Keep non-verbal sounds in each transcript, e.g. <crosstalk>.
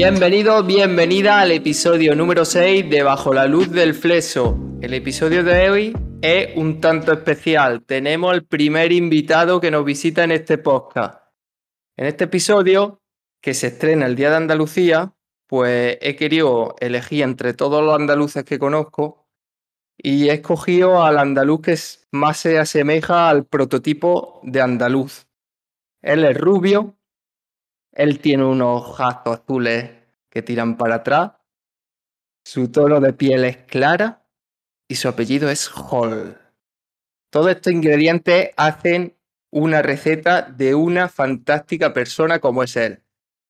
Bienvenido, bienvenida al episodio número 6 de Bajo la Luz del Fleso. El episodio de hoy es un tanto especial. Tenemos el primer invitado que nos visita en este podcast. En este episodio, que se estrena el Día de Andalucía, pues he querido elegir entre todos los andaluces que conozco y he escogido al andaluz que más se asemeja al prototipo de andaluz. Él es rubio, él tiene unos ojos azules que tiran para atrás, su tono de piel es clara y su apellido es Hall. Todos estos ingredientes hacen una receta de una fantástica persona como es él.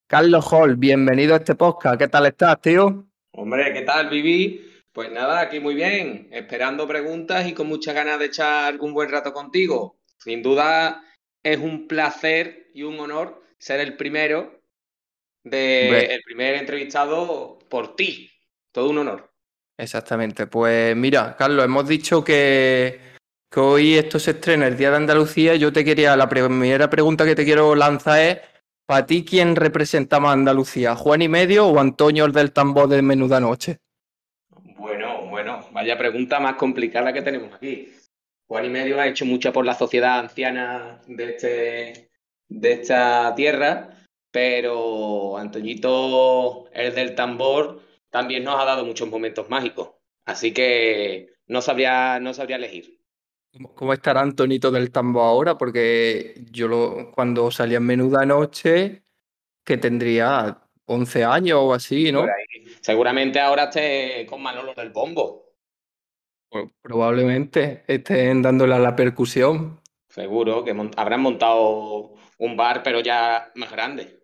Carlos Hall, bienvenido a este podcast. ¿Qué tal estás, tío? Hombre, ¿qué tal, Vivi? Pues nada, aquí muy bien, esperando preguntas y con muchas ganas de echar un buen rato contigo. Sin duda es un placer y un honor ser el primero de el primer entrevistado por ti. Todo un honor. Exactamente. Pues mira, Carlos, hemos dicho que, que hoy esto se estrena el Día de Andalucía. Yo te quería, la primera pregunta que te quiero lanzar es, ¿para ti quién representa más Andalucía? ¿Juan y Medio o Antonio el del tambor de Menuda Noche? Bueno, bueno, vaya pregunta más complicada que tenemos aquí. Juan y Medio ha hecho mucho por la sociedad anciana de, este, de esta tierra, pero Antoñito, el del tambor, también nos ha dado muchos momentos mágicos. Así que no sabría, no sabría elegir. ¿Cómo estará Antonito del tambor ahora? Porque yo lo, cuando salía en Menuda Noche, que tendría 11 años o así, ¿no? Seguramente ahora esté con Manolo del bombo. Pues probablemente estén dándole a la percusión. Seguro que habrán montado un bar, pero ya más grande.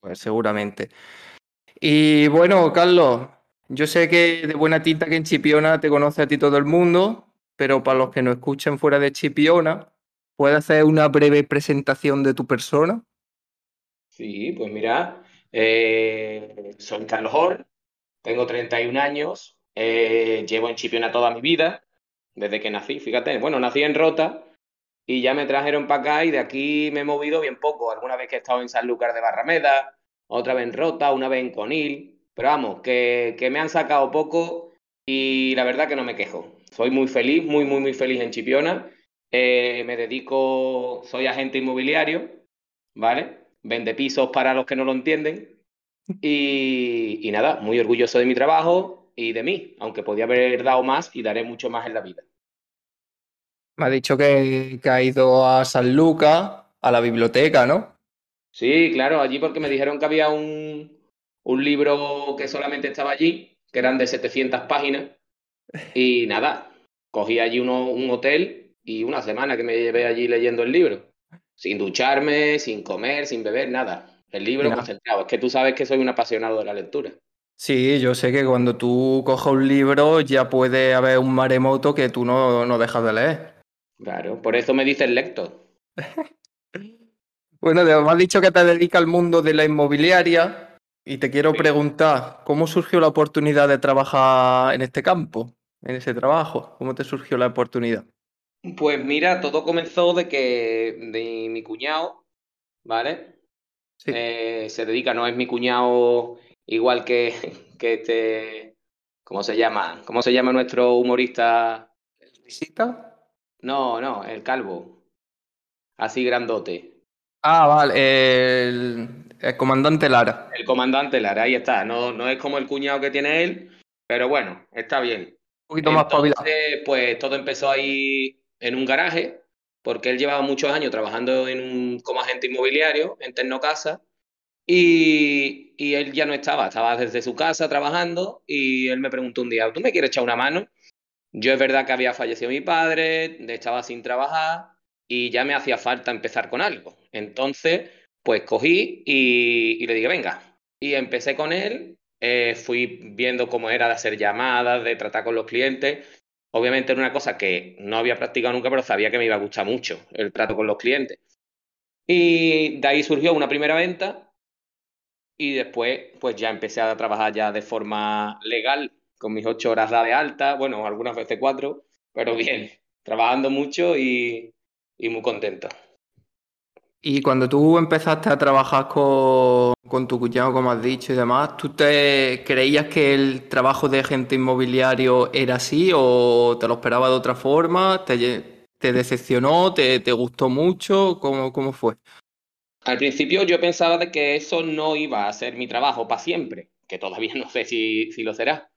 Pues seguramente. Y bueno, Carlos, yo sé que de buena tinta que en Chipiona te conoce a ti todo el mundo, pero para los que no escuchen fuera de Chipiona, ¿puedes hacer una breve presentación de tu persona? Sí, pues mira, eh, soy Carlos Hall, tengo 31 años, eh, llevo en Chipiona toda mi vida, desde que nací, fíjate. Bueno, nací en Rota y ya me trajeron para acá y de aquí me he movido bien poco. Alguna vez que he estado en Sanlúcar de Barrameda, otra vez en Rota, una vez en Conil. Pero vamos, que, que me han sacado poco y la verdad que no me quejo. Soy muy feliz, muy, muy, muy feliz en Chipiona. Eh, me dedico, soy agente inmobiliario, ¿vale? Vende pisos para los que no lo entienden. Y, y nada, muy orgulloso de mi trabajo y de mí, aunque podía haber dado más y daré mucho más en la vida. Me ha dicho que, que ha ido a San Lucas, a la biblioteca, ¿no? Sí, claro, allí porque me dijeron que había un, un libro que solamente estaba allí, que eran de 700 páginas. Y nada, cogí allí uno, un hotel y una semana que me llevé allí leyendo el libro. Sin ducharme, sin comer, sin beber, nada. El libro Mira. concentrado. Es que tú sabes que soy un apasionado de la lectura. Sí, yo sé que cuando tú cojas un libro ya puede haber un maremoto que tú no, no dejas de leer. Claro, por eso me dices lecto. <laughs> Bueno, me has dicho que te dedicas al mundo de la inmobiliaria y te quiero Sí. preguntar, ¿cómo surgió la oportunidad de trabajar en este campo, en ese trabajo? ¿Cómo te surgió la oportunidad? Pues mira, todo comenzó de que de mi cuñado, ¿vale? Sí. Eh, se dedica, no es mi cuñado igual que, <laughs> que este, ¿cómo se llama? ¿Cómo se llama nuestro humorista? ¿Visita? No, no, el calvo, así grandote. Ah, vale, el, el comandante Lara. El comandante Lara, ahí está. No, no es como el cuñado que tiene él, pero bueno, está bien. Un poquito más espabilado. Entonces, pues todo empezó ahí en un garaje, porque él llevaba muchos años trabajando en un, como agente inmobiliario en Tecnocasa, y, y él ya no estaba, estaba desde su casa trabajando, y él me preguntó un día, ¿tú me quieres echar una mano? Yo es verdad que había fallecido mi padre, estaba sin trabajar, y ya me hacía falta empezar con algo. Entonces, pues cogí y, le dije, venga, y empecé con él, eh, fui viendo cómo era de hacer llamadas, de tratar con los clientes. Obviamente era una cosa que no había practicado nunca, pero sabía que me iba a gustar mucho el trato con los clientes. Y de ahí surgió una primera venta y después pues ya empecé a trabajar ya de forma legal, con mis ocho horas de alta, bueno, algunas veces cuatro, pero bien, trabajando mucho y, y muy contento. Y cuando tú empezaste a trabajar con, con tu cuñado, como has dicho y demás, ¿tú te creías que el trabajo de agente inmobiliario era así o te lo esperaba de otra forma? ¿Te, te decepcionó? Te, gustó mucho? ¿Cómo, ¿Cómo fue? Al principio yo pensaba de que eso no iba a ser mi trabajo para siempre, que todavía <laughs> no sé si, si lo será,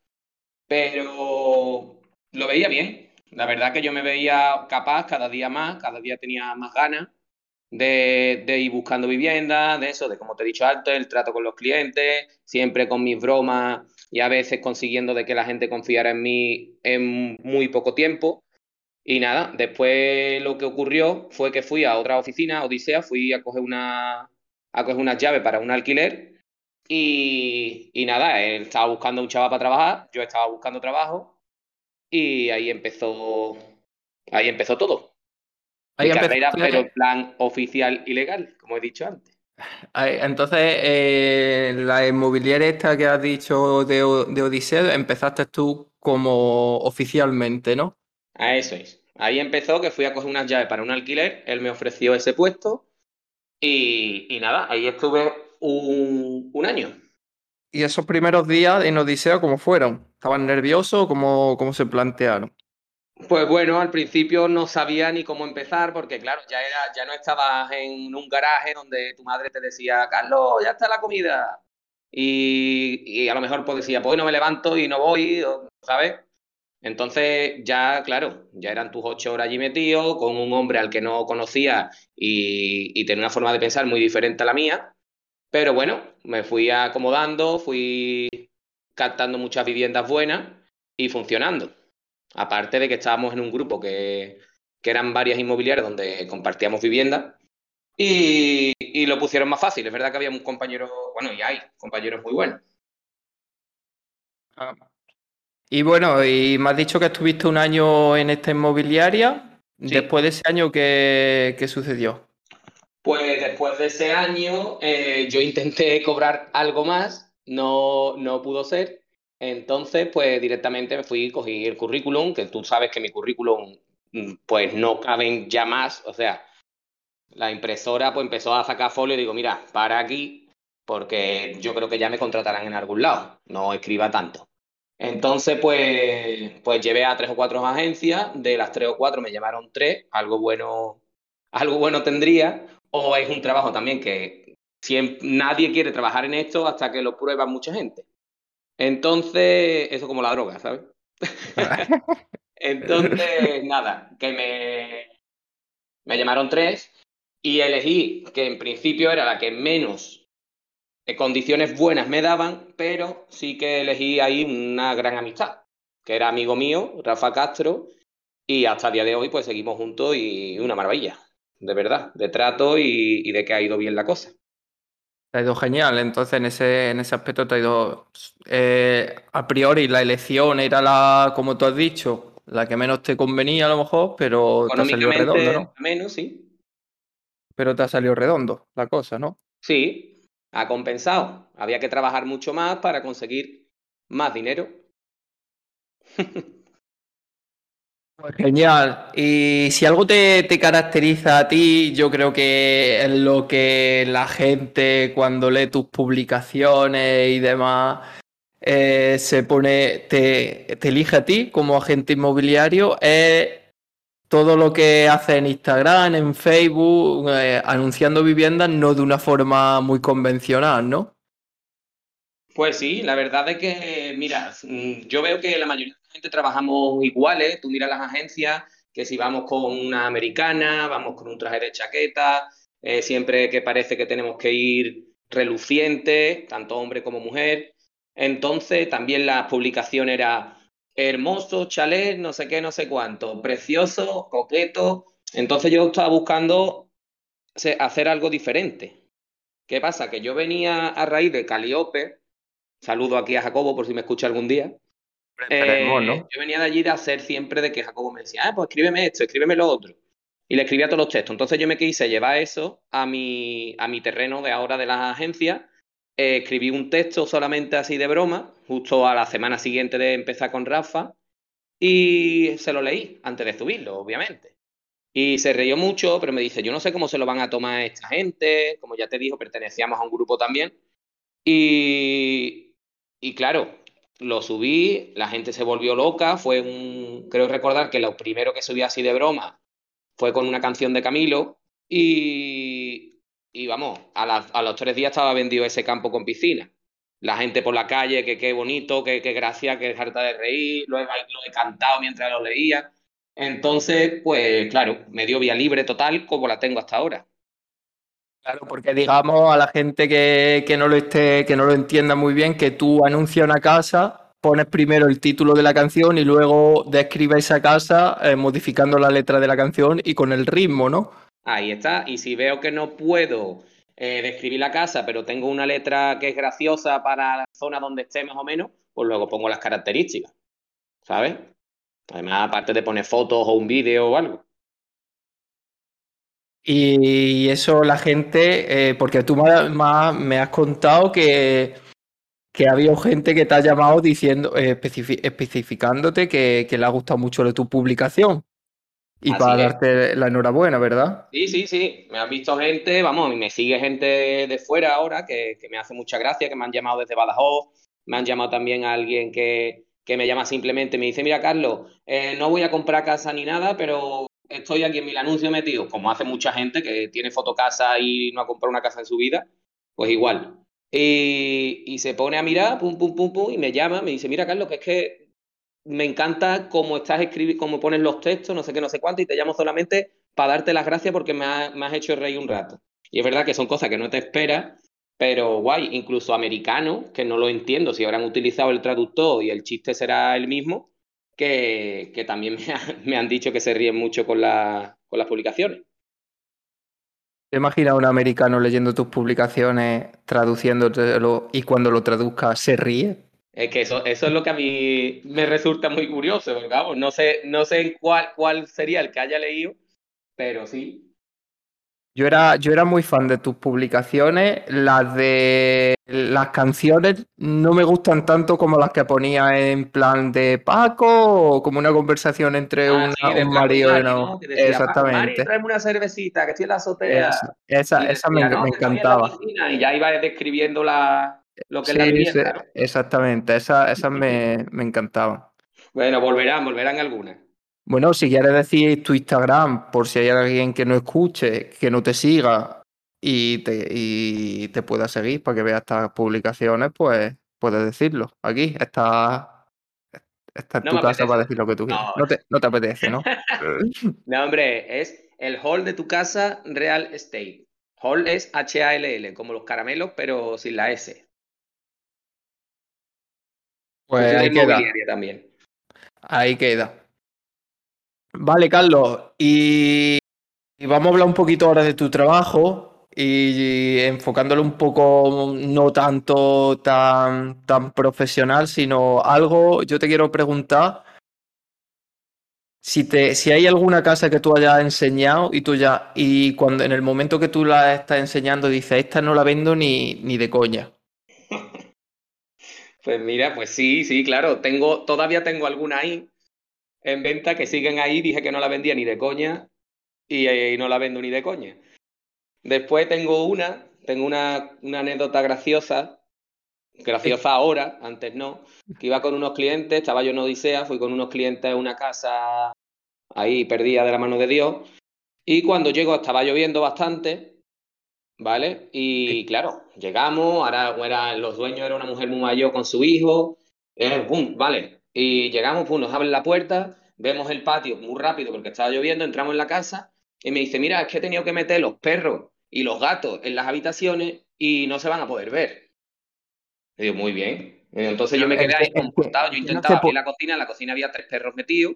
pero lo veía bien. La verdad que yo me veía capaz cada día más, cada día tenía más ganas de, ir buscando vivienda, de eso, de como te he dicho antes, el trato con los clientes, siempre con mis bromas y a veces consiguiendo de que la gente confiara en mí en muy poco tiempo. Y nada, después lo que ocurrió fue que fui a otra oficina, Odisea, fui a coger una a coger unas llaves para un alquiler y, y nada, él estaba buscando un chaval para trabajar, yo estaba buscando trabajo y ahí empezó ahí empezó todo. Ahí carrera, pero en plan oficial y legal, como he dicho antes. Entonces, eh, la inmobiliaria esta que has dicho de, de Odisea, empezaste tú como oficialmente, ¿no? A eso es. Ahí empezó que fui a coger unas llaves para un alquiler, él me ofreció ese puesto y, y nada, ahí estuve un, un, año. ¿Y esos primeros días en Odisea cómo fueron? ¿Estaban nerviosos? ¿Cómo, cómo se plantearon? Pues bueno, al principio no sabía ni cómo empezar porque claro, ya era, ya no estabas en un garaje donde tu madre te decía, Carlos, ya está la comida. Y, y a lo mejor pues decía, pues no me levanto y no voy, ¿sabes? Entonces ya, claro, ya eran tus ocho horas allí metido con un hombre al que no conocía y, y tenía una forma de pensar muy diferente a la mía. Pero bueno, me fui acomodando, fui captando muchas viviendas buenas y funcionando. Aparte de que estábamos en un grupo que, eran varias inmobiliarias donde compartíamos vivienda y, lo pusieron más fácil. Es verdad que había un compañero, bueno, y hay compañeros muy buenos. Ah. Y bueno, y me has dicho que estuviste un año en esta inmobiliaria. Después de ese año, ¿qué, sucedió? Pues después de ese año eh, yo intenté cobrar algo más, no, no pudo ser. Entonces, pues directamente me fui, cogí el currículum, que tú sabes que mi currículum, mm, pues no caben ya más, o sea, la impresora pues empezó a sacar folio y digo, mira, para aquí, porque yo creo que ya me contratarán en algún lado, no escriba tanto. Entonces, pues, pues llevé a tres o cuatro agencias, de las tres o cuatro me llamaron tres, algo bueno, algo bueno tendría, o es un trabajo también que nadie quiere trabajar en esto hasta que lo prueba mucha gente. Entonces, eso como la droga, ¿sabes? <laughs> Entonces, nada, que me, me llamaron tres y elegí que en principio era la que menos eh, condiciones buenas me daban, pero sí que elegí ahí una gran amistad, que era amigo mío, Rafa Castro, y hasta el día de hoy pues seguimos juntos y una maravilla, de verdad, de trato y de que ha ido bien la cosa. Te ha ido genial, entonces en ese, en ese aspecto te ha ido eh, a priori la elección era la, como tú has dicho, la que menos te convenía a lo mejor, pero te ha salido redondo, ¿no? Menos, sí. Pero te ha salido redondo la cosa, ¿no? Sí, ha compensado. Había que trabajar mucho más para conseguir más dinero. <laughs> Genial. Y si algo te, caracteriza a ti, yo creo que es lo que la gente cuando lee tus publicaciones y demás eh, se pone, te, elige a ti como agente inmobiliario, es todo lo que hace en Instagram, en Facebook, eh, anunciando viviendas, no de una forma muy convencional, ¿no? Pues sí, la verdad es que, mira, mm, yo veo que la mayoría trabajamos iguales, tú miras las agencias, que si vamos con una americana, vamos con un traje de chaqueta, eh, siempre que parece que tenemos que ir reluciente, tanto hombre como mujer. Entonces también la publicación era hermoso, chalet, no sé qué, no sé cuánto, precioso, coqueto. Entonces yo estaba buscando hacer algo diferente. ¿Qué pasa? Que yo venía a raíz de Caliope, saludo aquí a Jacobo por si me escucha algún día, eh, yo venía de allí de hacer siempre de que Jacobo me decía, ah, pues escríbeme esto, escríbeme lo otro. Y le escribía todos los textos. Entonces yo me quise llevar eso a mi, a mi terreno de ahora de las agencias. Eh, escribí un texto solamente así de broma, justo a la semana siguiente de empezar con Rafa. Y se lo leí antes de subirlo, obviamente. Y se reyó mucho, pero me dice, yo no sé cómo se lo van a tomar esta gente. Como ya te dijo, pertenecíamos a un grupo también. Y, y claro, lo subí, la gente se volvió loca, fue un, creo recordar que lo primero que subí así de broma fue con una canción de Camilo y, y vamos, a, a los tres días estaba vendido ese campo con piscina. La gente por la calle, que qué bonito, que qué gracia, que harta de reír, lo he, lo he cantado mientras lo leía. Entonces, pues claro, me dio vía libre total como la tengo hasta ahora. Claro, porque digamos a la gente que, que no lo esté, que no lo entienda muy bien, que tú anuncias una casa, pones primero el título de la canción y luego describes esa casa eh, modificando la letra de la canción y con el ritmo, ¿no? Ahí está. Y si veo que no puedo eh, describir la casa, pero tengo una letra que es graciosa para la zona donde esté más o menos, pues luego pongo las características, ¿sabes? Además, aparte de poner fotos o un vídeo o algo. Y eso la gente, eh, porque tú me, me- has contado que, que ha habido gente que te ha llamado diciendo, eh, especifi- especificándote que, que le ha gustado mucho de tu publicación. Y Así para es. darte la enhorabuena, ¿verdad? Sí, sí, sí. Me han visto gente, vamos, y me sigue gente de fuera ahora que, que me hace mucha gracia, que me han llamado desde Badajoz, me han llamado también a alguien que, que me llama simplemente, me dice, mira, Carlos, eh, no voy a comprar casa ni nada, pero estoy aquí en mi anuncio metido, como hace mucha gente que tiene fotocasa y no ha comprado una casa en su vida, pues igual. Y, y se pone a mirar, pum, pum, pum, pum, y me llama, me dice, mira, Carlos, que es que me encanta cómo estás escribiendo, cómo pones los textos, no sé qué, no sé cuánto, y te llamo solamente para darte las gracias porque me, ha- has hecho reír un rato. Y es verdad que son cosas que no te esperas, pero guay, incluso americanos, que no lo entiendo, si habrán utilizado el traductor y el chiste será el mismo, que, que también <laughs> me, ha- me han dicho que se ríen mucho con, la- con las publicaciones. ¿Te imaginas a un americano leyendo tus publicaciones, traduciéndotelo y cuando lo traduzca se ríe? Es que eso, eso es lo que a mí me resulta muy curioso, porque vamos, no sé, no sé cuál, cuál sería el que haya leído, pero sí. Yo era, yo era muy fan de tus publicaciones. Las de las canciones no me gustan tanto como las que ponía en plan de Paco o como una conversación entre Ah, una- sí, un marido y Mari, ¿no? mujer. Que decía, "Paco, Mari, Exactamente. tráeme una cervecita, que estoy en la azotea. Esa, esa, esa me, "No, me la encantaba. piscina", Y ya iba describiendo la, lo que es la Sí, sí, vivienda, ¿no? exactamente. Esa- Esas me, me encantaban. Bueno, volverán, volverán algunas. Bueno, si quieres decir tu Instagram, por si hay alguien que no escuche, que no te siga y te, y te pueda seguir para que vea estas publicaciones, pues puedes decirlo. Aquí está, está en No tu casa para decir lo que tú quieras. No. No te, no te apetece, ¿no? <laughs> No, hombre, es el hall de tu casa Real Estate. Hall es H-A-L-L, como los caramelos, pero sin la S. Pues ahí queda. también. Ahí queda. Vale, Carlos, y, vamos a hablar un poquito ahora de tu trabajo y, enfocándolo un poco no tanto tan, tan profesional, sino algo, yo te quiero preguntar si, te, si hay alguna casa que tú hayas enseñado y tú ya, y cuando en el momento que tú la estás enseñando dices, esta no la vendo ni, ni de coña. <laughs> Pues mira, pues sí, sí, claro. Tengo, todavía tengo alguna ahí en venta que siguen ahí. Dije que no la vendía ni de coña y, eh, no la vendo ni de coña. Después tengo una, tengo una, una anécdota graciosa, graciosa ahora, antes no, que iba con unos clientes, estaba yo en Odisea, fui con unos clientes a una casa ahí perdida de la mano de Dios, y cuando llego estaba lloviendo bastante, ¿vale? Y claro, llegamos, ahora era, los dueños era una mujer muy mayor con su hijo, eh, vale, y llegamos, pum, nos abren la puerta, vemos el patio muy rápido porque estaba lloviendo, entramos en la casa y me dice, mira, es que he tenido que meter los perros y los gatos en las habitaciones y no se van a poder ver. Y digo, muy bien. Entonces yo me quedé ahí comportado, yo intentaba abrir la cocina, en la cocina había tres perros metidos,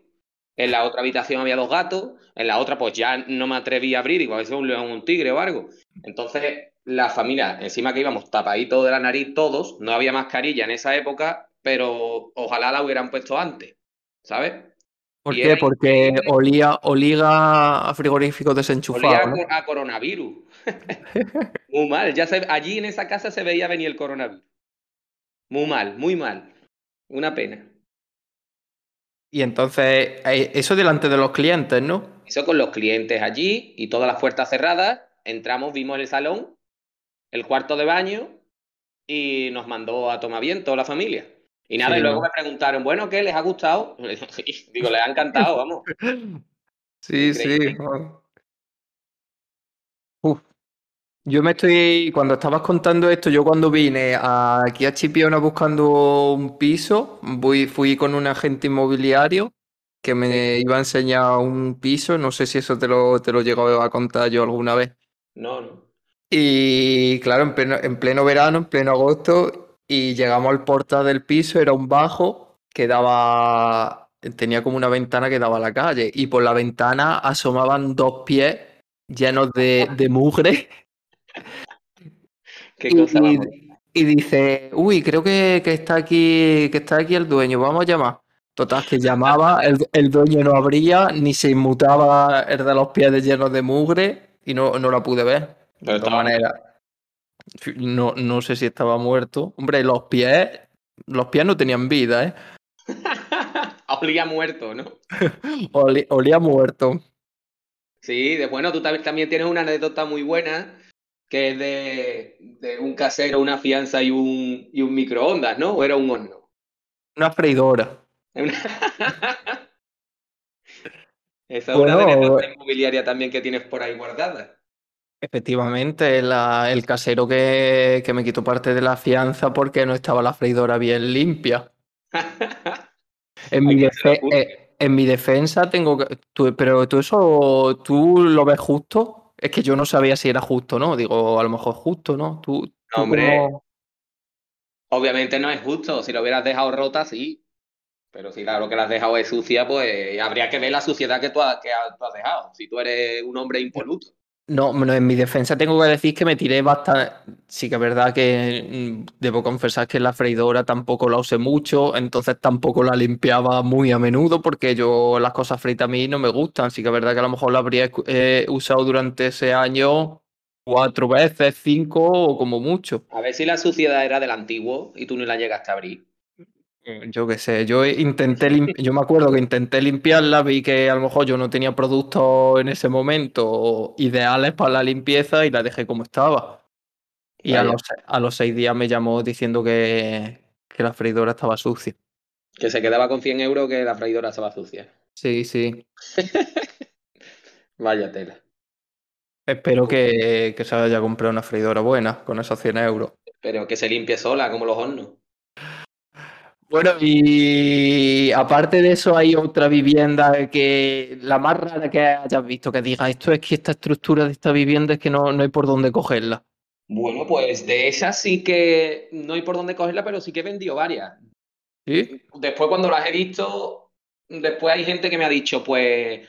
en la otra habitación había dos gatos, en la otra pues ya no me atreví a abrir, digo, a veces un león un tigre o algo. Entonces la familia, encima que íbamos tapaditos de la nariz todos, no había mascarilla en esa época, pero ojalá la hubieran puesto antes, ¿sabes? ¿Por Y qué? Porque olía, olía a frigorífico Olía desenchufado, a, ¿no? cor- a coronavirus. <laughs> Muy mal, ya se, allí en esa casa se veía venir el coronavirus. Muy mal, muy mal. Una pena. Y entonces, eh, eso delante de los clientes, ¿no? Eso con los clientes allí y todas las puertas cerradas. Entramos, vimos el salón, el cuarto de baño y nos mandó a tomar viento la familia. Y nada, Sí, y luego ¿no? me preguntaron, bueno, ¿qué? ¿Les ha gustado? <laughs> Digo, les ha encantado, vamos. <laughs> Sí, sí. Joder. Uf. Yo me estoy, cuando estabas contando esto, yo cuando vine a- aquí a Chipiona buscando un piso, voy, fui con un agente inmobiliario que me iba a enseñar un piso, no sé si eso te lo, te lo llego a contar yo alguna vez. No, no. Y claro, en pleno, en pleno verano, en pleno agosto, y llegamos al portal del piso, era un bajo que daba, tenía como una ventana que daba a la calle, y por la ventana asomaban dos pies llenos de, de mugre. <laughs> Qué Y, cosa, y dice, uy, creo que, que está aquí, que está aquí el dueño, vamos a llamar. Total, que llamaba, el, el dueño no abría, ni se inmutaba el de los pies llenos de mugre, y no, no la pude ver. Pero De todas maneras, no, no sé si estaba muerto. Hombre, los pies, los pies no tenían vida, ¿eh? <laughs> Olía muerto, ¿no? <laughs> Oli- olía muerto. Sí, de, bueno, tú también, también tienes una anécdota muy buena que es de, de un casero, una fianza y un, y un microondas, ¿no? ¿O era un horno? Una freidora. <laughs> Esa es una de Bueno, las inmobiliarias también que tienes por ahí guardada. Efectivamente, la- el casero que, que me quitó parte de la fianza porque no estaba la freidora bien limpia. <laughs> En mi, Hay que hacer defe- apunte. eh, en mi defensa tengo que... tú- pero tú eso, ¿tú lo ves justo? Es que yo no sabía si era justo, ¿no? Digo, a lo mejor justo, ¿no? Tú, tú hombre. Obviamente no es justo. Si lo hubieras dejado rota, sí. Pero si claro que la has dejado es sucia, pues habría que ver la suciedad que tú has, que tú has dejado. Si tú eres un hombre impoluto. No, en mi defensa tengo que decir que me tiré bastante. Sí que es verdad que mm, debo confesar que la freidora tampoco la usé mucho, entonces tampoco la limpiaba muy a menudo porque yo las cosas fritas a mí no me gustan. Sí que es verdad que a lo mejor la habría eh, usado durante ese año cuatro veces, cinco o como mucho. A ver si la suciedad era del antiguo y tú no la llegaste a abrir. Yo qué sé, yo intenté yo me acuerdo que intenté limpiarla, vi que a lo mejor yo no tenía productos en ese momento ideales para la limpieza y la dejé como estaba. Y a los, a los seis días me llamó diciendo que, que la freidora estaba sucia. Que se quedaba con 100 euros que la freidora estaba sucia. Sí, sí. <laughs> Vaya tela. Espero que, que se haya comprado una freidora buena con esos 100 euros. Pero que se limpie sola, como los hornos. Bueno, y aparte de eso, hay otra vivienda que la más rara que hayas visto que diga esto es que esta estructura de esta vivienda es que no, no hay por dónde cogerla. Bueno, pues de esas sí que no hay por dónde cogerla, pero sí que he vendido varias. ¿Sí? Después cuando las he visto, después hay gente que me ha dicho, pues,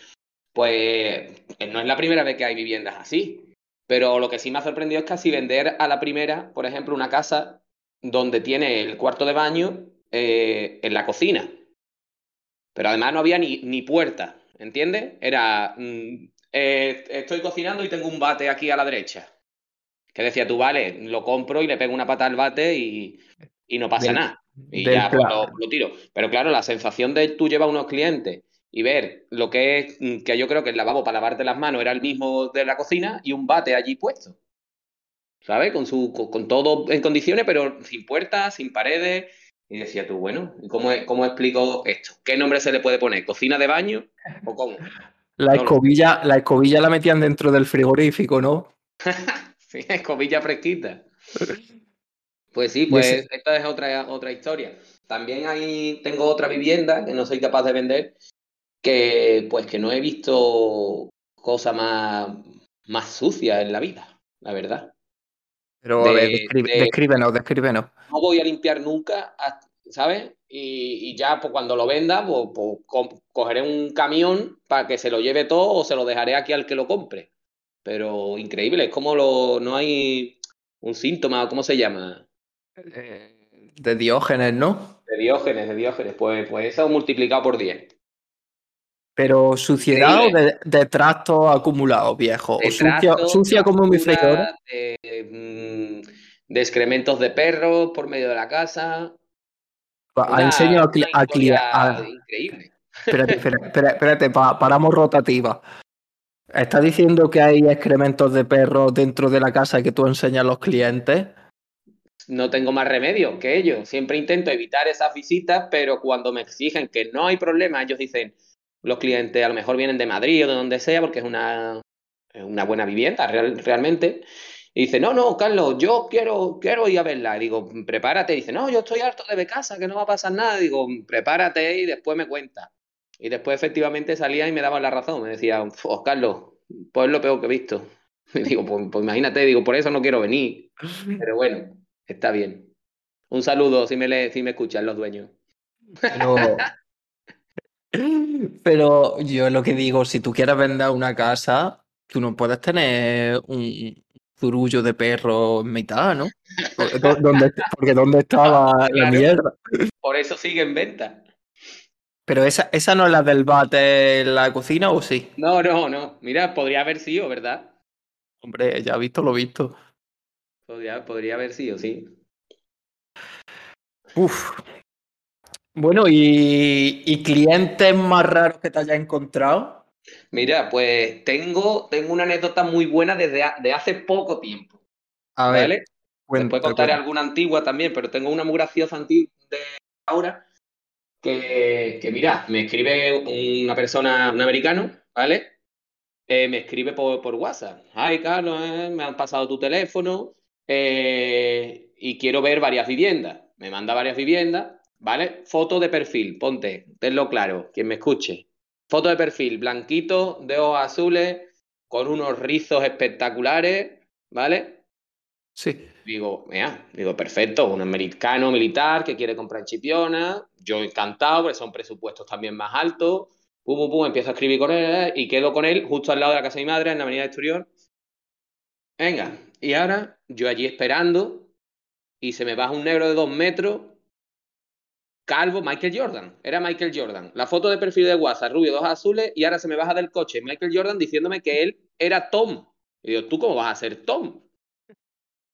pues no es la primera vez que hay viviendas así. Pero lo que sí me ha sorprendido es casi vender a la primera, por ejemplo, una casa donde tiene el cuarto de baño eh, en la cocina. Pero además no había ni, ni puerta, ¿entiendes? Era, mm, eh, estoy cocinando y tengo un bate aquí a la derecha. Que decía tú, vale, lo compro y le pego una pata al bate y, y no pasa Del- nada. Y ya pues, lo, lo tiro. Pero claro, la sensación de tú llevar unos clientes y ver lo que es, mm, que yo creo que el lavabo para lavarte las manos era el mismo de la cocina y un bate allí puesto. ¿Sabes? Con, su, con, con todo en condiciones, pero sin puertas, sin paredes. Y decía tú, bueno, ¿y ¿cómo, cómo explico esto? ¿Qué nombre se le puede poner? ¿Cocina de baño o cómo? La No escobilla, la escobilla la metían dentro del frigorífico, ¿no? <laughs> Sí, escobilla fresquita. Pues sí, pues ese- esta es otra, otra historia. También ahí tengo otra vivienda que no soy capaz de vender, que pues que no he visto cosa más, más sucia en la vida, la verdad. Pero a De- ver, describe- de- descríbenos, descríbenos. No voy a limpiar nunca, ¿sabes? Y, y ya pues, cuando lo venda, pues, pues, co- cogeré un camión para que se lo lleve todo o se lo dejaré aquí al que lo compre. Pero increíble, es como lo, no hay un síntoma, ¿cómo se llama? Eh, de Diógenes, ¿no? De Diógenes, de Diógenes, pues, pues eso multiplicado por 10. Pero suciedad o de, de trastos acumulados, viejo. O sucia, como mi freidora. De, mm, de excrementos de perros por medio de la casa. Una, enseño a, a a- increíble. Espérate, <laughs> espérate, espérate, espérate, pa- paramos rotativa. ¿Estás diciendo que hay excrementos de perros dentro de la casa que tú enseñas a los clientes? no tengo más remedio que ello. Siempre intento evitar esas visitas, pero cuando me exigen que no hay problema, ellos dicen, los clientes a lo mejor vienen de Madrid o de donde sea, porque es una, una buena vivienda realmente. Y dice, no, no, Carlos, yo quiero, quiero ir a verla. Y digo, prepárate. Dice, no, yo estoy harto de casa, que no va a pasar nada. Digo, prepárate y después me cuenta. Y después efectivamente salía y me daban la razón. Me decía, oh, Carlos, pues es lo peor que he visto. <laughs> Y digo, pues, pues, imagínate, digo, por eso no quiero venir. Pero bueno, está bien. Un saludo si me, si me escuchan los dueños. Yo lo que digo, si tú quieres vender una casa, tú no puedes tener un zurullo de perro en mitad, ¿no? <laughs> Porque ¿dónde, estaba la mierda? Por eso sigue en venta. Pero esa, esa no es la del bate en la cocina, ¿o sí? No, no, no. Mira, podría haber sido, ¿verdad? Hombre, ya visto lo visto. Podría, podría haber sido, sí. Uf, bueno, ¿y, clientes más raros que te hayas encontrado? Mira, pues tengo, tengo una anécdota muy buena desde hace poco tiempo. A ver. ¿vale? Después contaré alguna antigua también, pero tengo una muy graciosa antigua de ahora. Que, que mira, me escribe una persona, un americano, ¿vale? Eh, me escribe por, por WhatsApp. Ay, Carlos, eh, me han pasado tu teléfono eh, y quiero ver varias viviendas. Me manda varias viviendas ¿vale? Foto de perfil, ponte, tenlo claro, quien me escuche. Foto de perfil, blanquito, de ojos azules, con unos rizos espectaculares, ¿vale? Sí. Digo, mira, digo, perfecto, un americano militar que quiere comprar chipiona, yo encantado, porque son presupuestos también más altos. Pum, pum, pum, empiezo a escribir con él y quedo con él justo al lado de la casa de mi madre, en la avenida de Esturión. Venga, y ahora yo allí esperando y se me baja un negro de dos metros Calvo, Michael Jordan. Era Michael Jordan. La foto de perfil de WhatsApp, rubio, dos azules, y ahora se me baja del coche Michael Jordan diciéndome que él era Tom. Y digo, ¿tú cómo vas a ser Tom?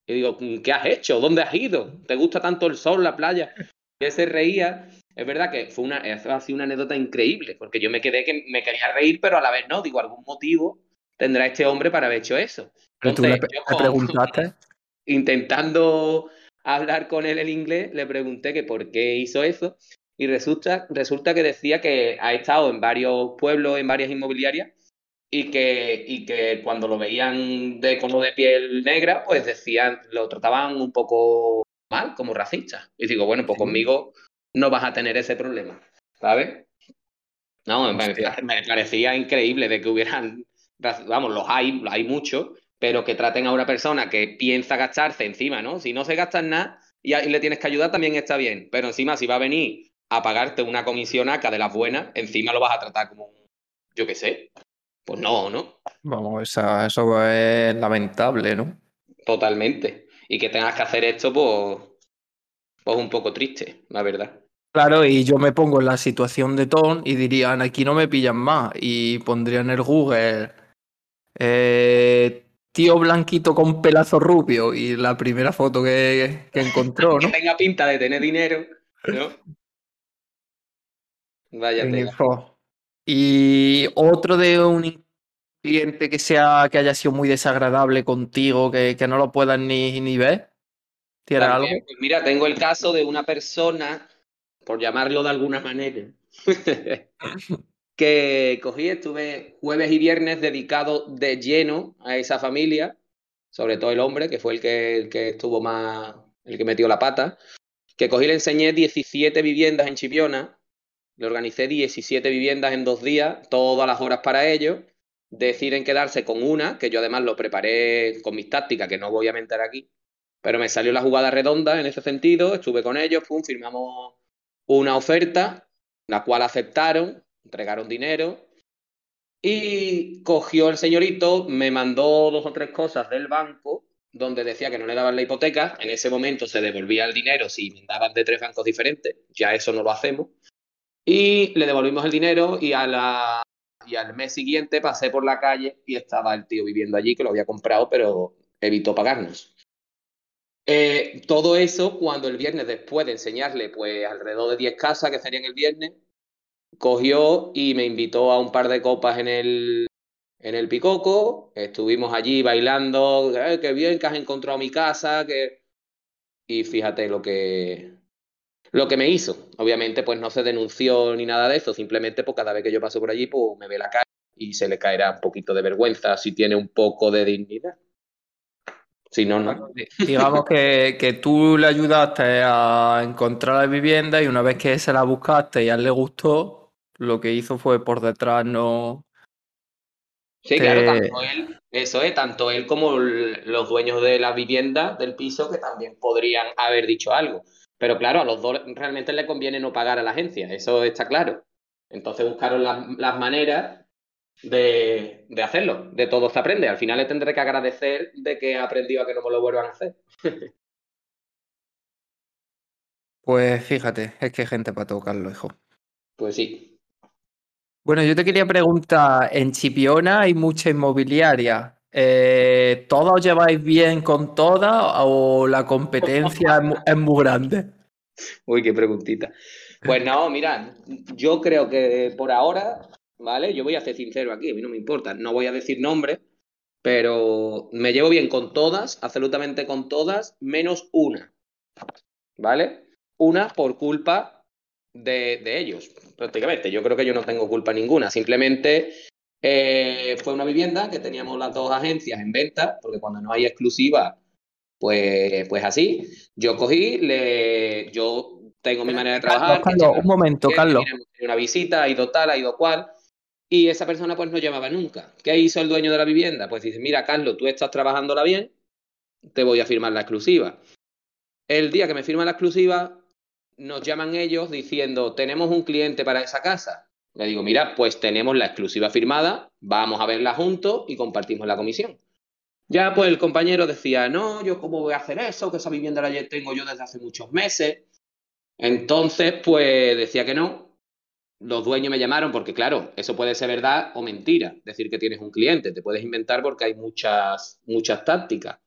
Y digo, ¿qué has hecho? ¿Dónde has ido? ¿Te gusta tanto el sol, la playa? Y él se reía. Es verdad que fue una, ha sido una anécdota increíble, porque yo me quedé que me quería reír, pero a la vez no. Digo, algún motivo tendrá este hombre para haber hecho eso. Entonces, tú le, preguntaste? <laughs> Intentando hablar con él en inglés, le pregunté que por qué hizo eso y resulta, resulta que decía que ha estado en varios pueblos, en varias inmobiliarias y que, y que cuando lo veían de como de piel negra, pues decían, lo trataban un poco mal, como racista. Y digo, bueno, pues conmigo no vas a tener ese problema, ¿sabes? No, me, me, parecía increíble de que hubieran, vamos, los hay, los hay muchos, pero que traten a una persona que piensa gastarse encima, ¿no? Si no se gasta en nada y, le tienes que ayudar, también está bien. Pero encima, si va a venir a pagarte una comisión acá de las buenas, encima lo vas a tratar como un, yo qué sé. Pues no, ¿no? Vamos, eso es lamentable, ¿no? Totalmente. Y que tengas que hacer esto, pues, pues un poco triste, la verdad. Claro, y yo me pongo en la situación de Tom y dirían, aquí no me pillan más. Y pondría en el Google eh, tío blanquito con pelazo rubio y la primera foto que, encontró, <laughs> ¿no? que tenga pinta de tener dinero, ¿no? Vaya Y otro de un cliente que sea que haya sido muy desagradable contigo, que, no lo puedas ni, ni ver. ¿Tienes algo? Pues mira, tengo el caso de una persona, por llamarlo de alguna manera, <laughs> <laughs> que cogí, estuve jueves y viernes dedicado de lleno a esa familia, sobre todo el hombre, que fue el que, el que estuvo más, el que metió la pata, que cogí y le enseñé 17 viviendas en Chipiona, le organicé 17 viviendas en dos días, todas las horas para ellos, deciden quedarse con una, que yo además lo preparé con mis tácticas, que no voy a mentar aquí, pero me salió la jugada redonda en ese sentido, estuve con ellos, pum, firmamos una oferta, la cual aceptaron, entregaron dinero y cogió el señorito, me mandó dos o tres cosas del banco donde decía que no le daban la hipoteca, en ese momento se devolvía el dinero si me daban de tres bancos diferentes, ya eso no lo hacemos, y le devolvimos el dinero y, a la, y al mes siguiente pasé por la calle y estaba el tío viviendo allí que lo había comprado, pero evitó pagarnos. Eh, todo eso cuando el viernes, después de enseñarle pues alrededor de 10 casas que serían el viernes, cogió y me invitó a un par de copas en el, en el Picoco. Estuvimos allí bailando. Eh, qué bien que has encontrado mi casa. Que... y fíjate lo que, lo que me hizo. Obviamente, pues no se denunció ni nada de eso, simplemente pues cada vez que yo paso por allí, pues me ve la cara y se le caerá un poquito de vergüenza si tiene un poco de dignidad. Si no, no. Digamos que, que, tú le ayudaste a encontrar la vivienda y una vez que se la buscaste y a le gustó, lo que hizo fue por detrás no. Sí, claro, tanto él, eso es, tanto él como los dueños de la vivienda, del piso, que también podrían haber dicho algo. Pero claro, a los dos realmente le conviene no pagar a la agencia, eso está claro. Entonces buscaron las maneras de, hacerlo. De todo se aprende. Al final le tendré que agradecer de que he aprendido a que no me lo vuelvan a hacer. <laughs> pues fíjate, es que hay gente para tocarlo, hijo. Pues sí. Bueno, yo te quería preguntar, en Chipiona hay mucha inmobiliaria. Eh, ¿Todas os lleváis bien con todas o la competencia es muy grande? Uy, qué preguntita. Pues no, mira, yo creo que por ahora ¿vale? Yo voy a ser sincero aquí, a mí no me importa, no voy a decir nombres, pero me llevo bien con todas, absolutamente con todas, menos una, ¿vale? Una por culpa de, ellos, prácticamente. Yo creo que yo no tengo culpa ninguna, simplemente eh, fue una vivienda que teníamos las dos agencias en venta, porque cuando no hay exclusiva, pues, pues así. Yo cogí, le, yo tengo mi manera de trabajar. Carlos, un momento, Carlos. Una visita, ha ido tal, ha ido cual. Y esa persona pues no llamaba nunca. ¿Qué hizo el dueño de la vivienda? Pues dice, mira, Carlos, tú estás trabajándola bien, te voy a firmar la exclusiva. El día que me firma la exclusiva, nos llaman ellos diciendo, tenemos un cliente para esa casa. Le digo, mira, pues tenemos la exclusiva firmada, vamos a verla juntos y compartimos la comisión. Ya pues el compañero decía, no, yo cómo voy a hacer eso, que esa vivienda la tengo yo desde hace muchos meses. Entonces, pues decía que no, los dueños me llamaron porque, claro, eso puede ser verdad o mentira, decir que tienes un cliente, te puedes inventar porque hay muchas, muchas tácticas.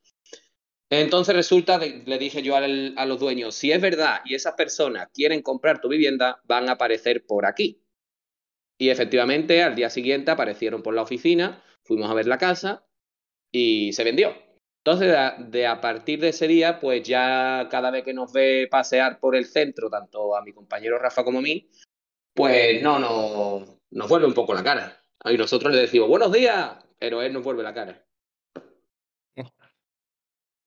Entonces resulta, le dije yo a los dueños, si es verdad y esas personas quieren comprar tu vivienda, van a aparecer por aquí. Y efectivamente, al día siguiente aparecieron por la oficina, fuimos a ver la casa y se vendió. Entonces, de a, partir de ese día, pues ya cada vez que nos ve pasear por el centro, tanto a mi compañero Rafa como a mí, pues no, no, nos vuelve un poco la cara. Y nosotros le decimos buenos días, pero él nos vuelve la cara.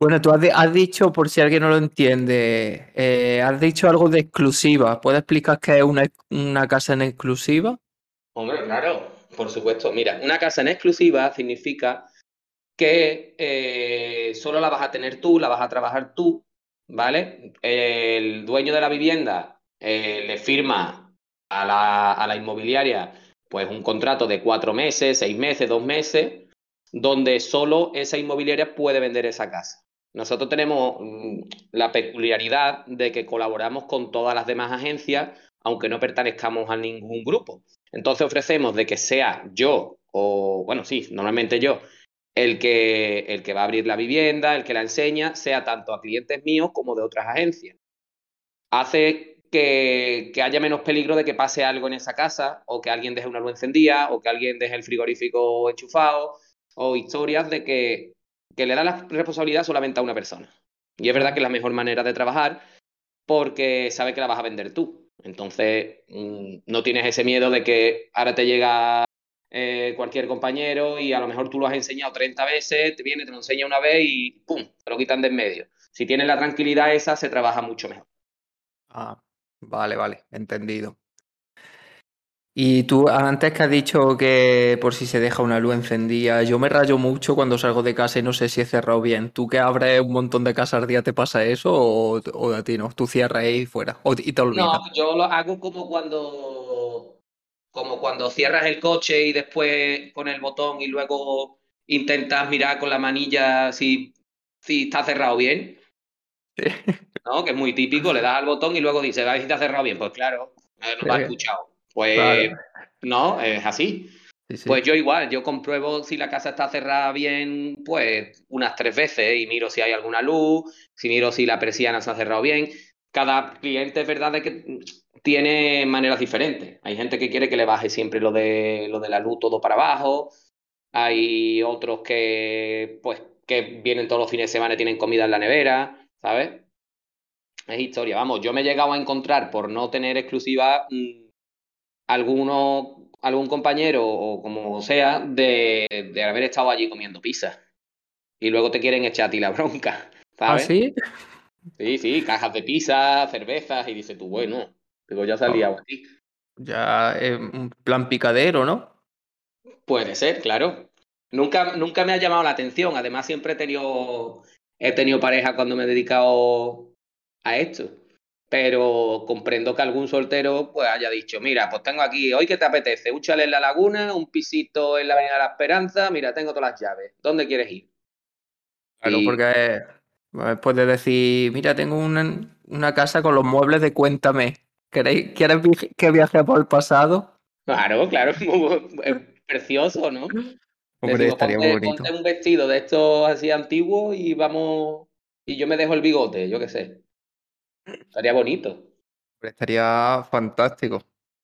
Bueno, tú has, dicho, por si alguien no lo entiende, eh, has dicho algo de exclusiva. ¿Puedes explicar qué es una, casa en exclusiva? Hombre, claro, por supuesto. Mira, una casa en exclusiva significa que eh, solo la vas a tener tú, la vas a trabajar tú, ¿vale? El dueño de la vivienda eh, le firma a la, inmobiliaria pues un contrato de cuatro meses, seis meses, dos meses, donde solo esa inmobiliaria puede vender esa casa. Nosotros tenemos mm, la peculiaridad de que colaboramos con todas las demás agencias, aunque no pertenezcamos a ningún grupo. Entonces ofrecemos de que sea yo, o bueno, sí, normalmente yo, el que, el que va a abrir la vivienda, el que la enseña, sea tanto a clientes míos como de otras agencias. Hace que, haya menos peligro de que pase algo en esa casa, o que alguien deje una luz encendida, o que alguien deje el frigorífico enchufado, o historias de que, le da la responsabilidad solamente a una persona. Y es verdad que es la mejor manera de trabajar porque sabe que la vas a vender tú. Entonces, mm, no tienes ese miedo de que ahora te llega eh, cualquier compañero y a lo mejor tú lo has enseñado 30 veces, te viene, te lo enseña una vez y ¡pum! te lo quitan de en medio. Si tienes la tranquilidad esa, se trabaja mucho mejor. Ah, Vale, vale, entendido. Y tú antes que has dicho que por si se deja una luz encendida, yo me rayo mucho cuando salgo de casa y no sé si he cerrado bien. ¿Tú que abres un montón de casas al día te pasa eso o, a ti no? Tú cierras ahí fuera y te olvidas. No, yo lo hago como cuando como cuando cierras el coche y después con el botón y luego intentas mirar con la manilla si, si está cerrado bien. Sí. ¿no? Que es muy típico, le das al botón y luego dice, a ver si ha cerrado bien. Pues claro, no lo ha escuchado. Pues no, es así. Pues yo igual, yo compruebo si la casa está cerrada bien, pues unas tres veces y miro si hay alguna luz, si miro si la persiana se ha cerrado bien. Cada cliente es verdad de que tiene maneras diferentes. Hay gente que quiere que le baje siempre lo de, lo de la luz todo para abajo. Hay otros que, pues, que vienen todos los fines de semana y tienen comida en la nevera, ¿sabes? Es historia. Vamos, yo me he llegado a encontrar por no tener exclusiva mm, alguno, algún compañero o como sea de, de haber estado allí comiendo pizza. Y luego te quieren echar a ti la bronca. <laughs> ¿Ah, ¿sabes? sí? Sí, sí, cajas de pizza, cervezas, y dices tú, bueno, digo, ya salía Oh. aquí. Ya es un plan picadero, ¿no? Puede ser, claro. Nunca, nunca me ha llamado la atención. Además, siempre he tenido, he tenido pareja cuando me he dedicado a esto. Pero comprendo que algún soltero pues haya dicho, mira, pues tengo aquí, hoy que te apetece, un chalet en la laguna, un pisito en la Avenida de la Esperanza, mira, tengo todas las llaves. ¿Dónde quieres ir? Claro, Y- porque eh, puedes decir, mira, tengo una, una casa con los muebles de Cuéntame. ¿Queréis, ¿Quieres que viaje por el pasado? Claro, claro, <laughs> es precioso, ¿no? Hombre, estaría ponte, muy bonito. ponte un vestido de estos así antiguos y vamos, y yo me dejo el bigote, yo qué sé. Estaría bonito. Estaría fantástico.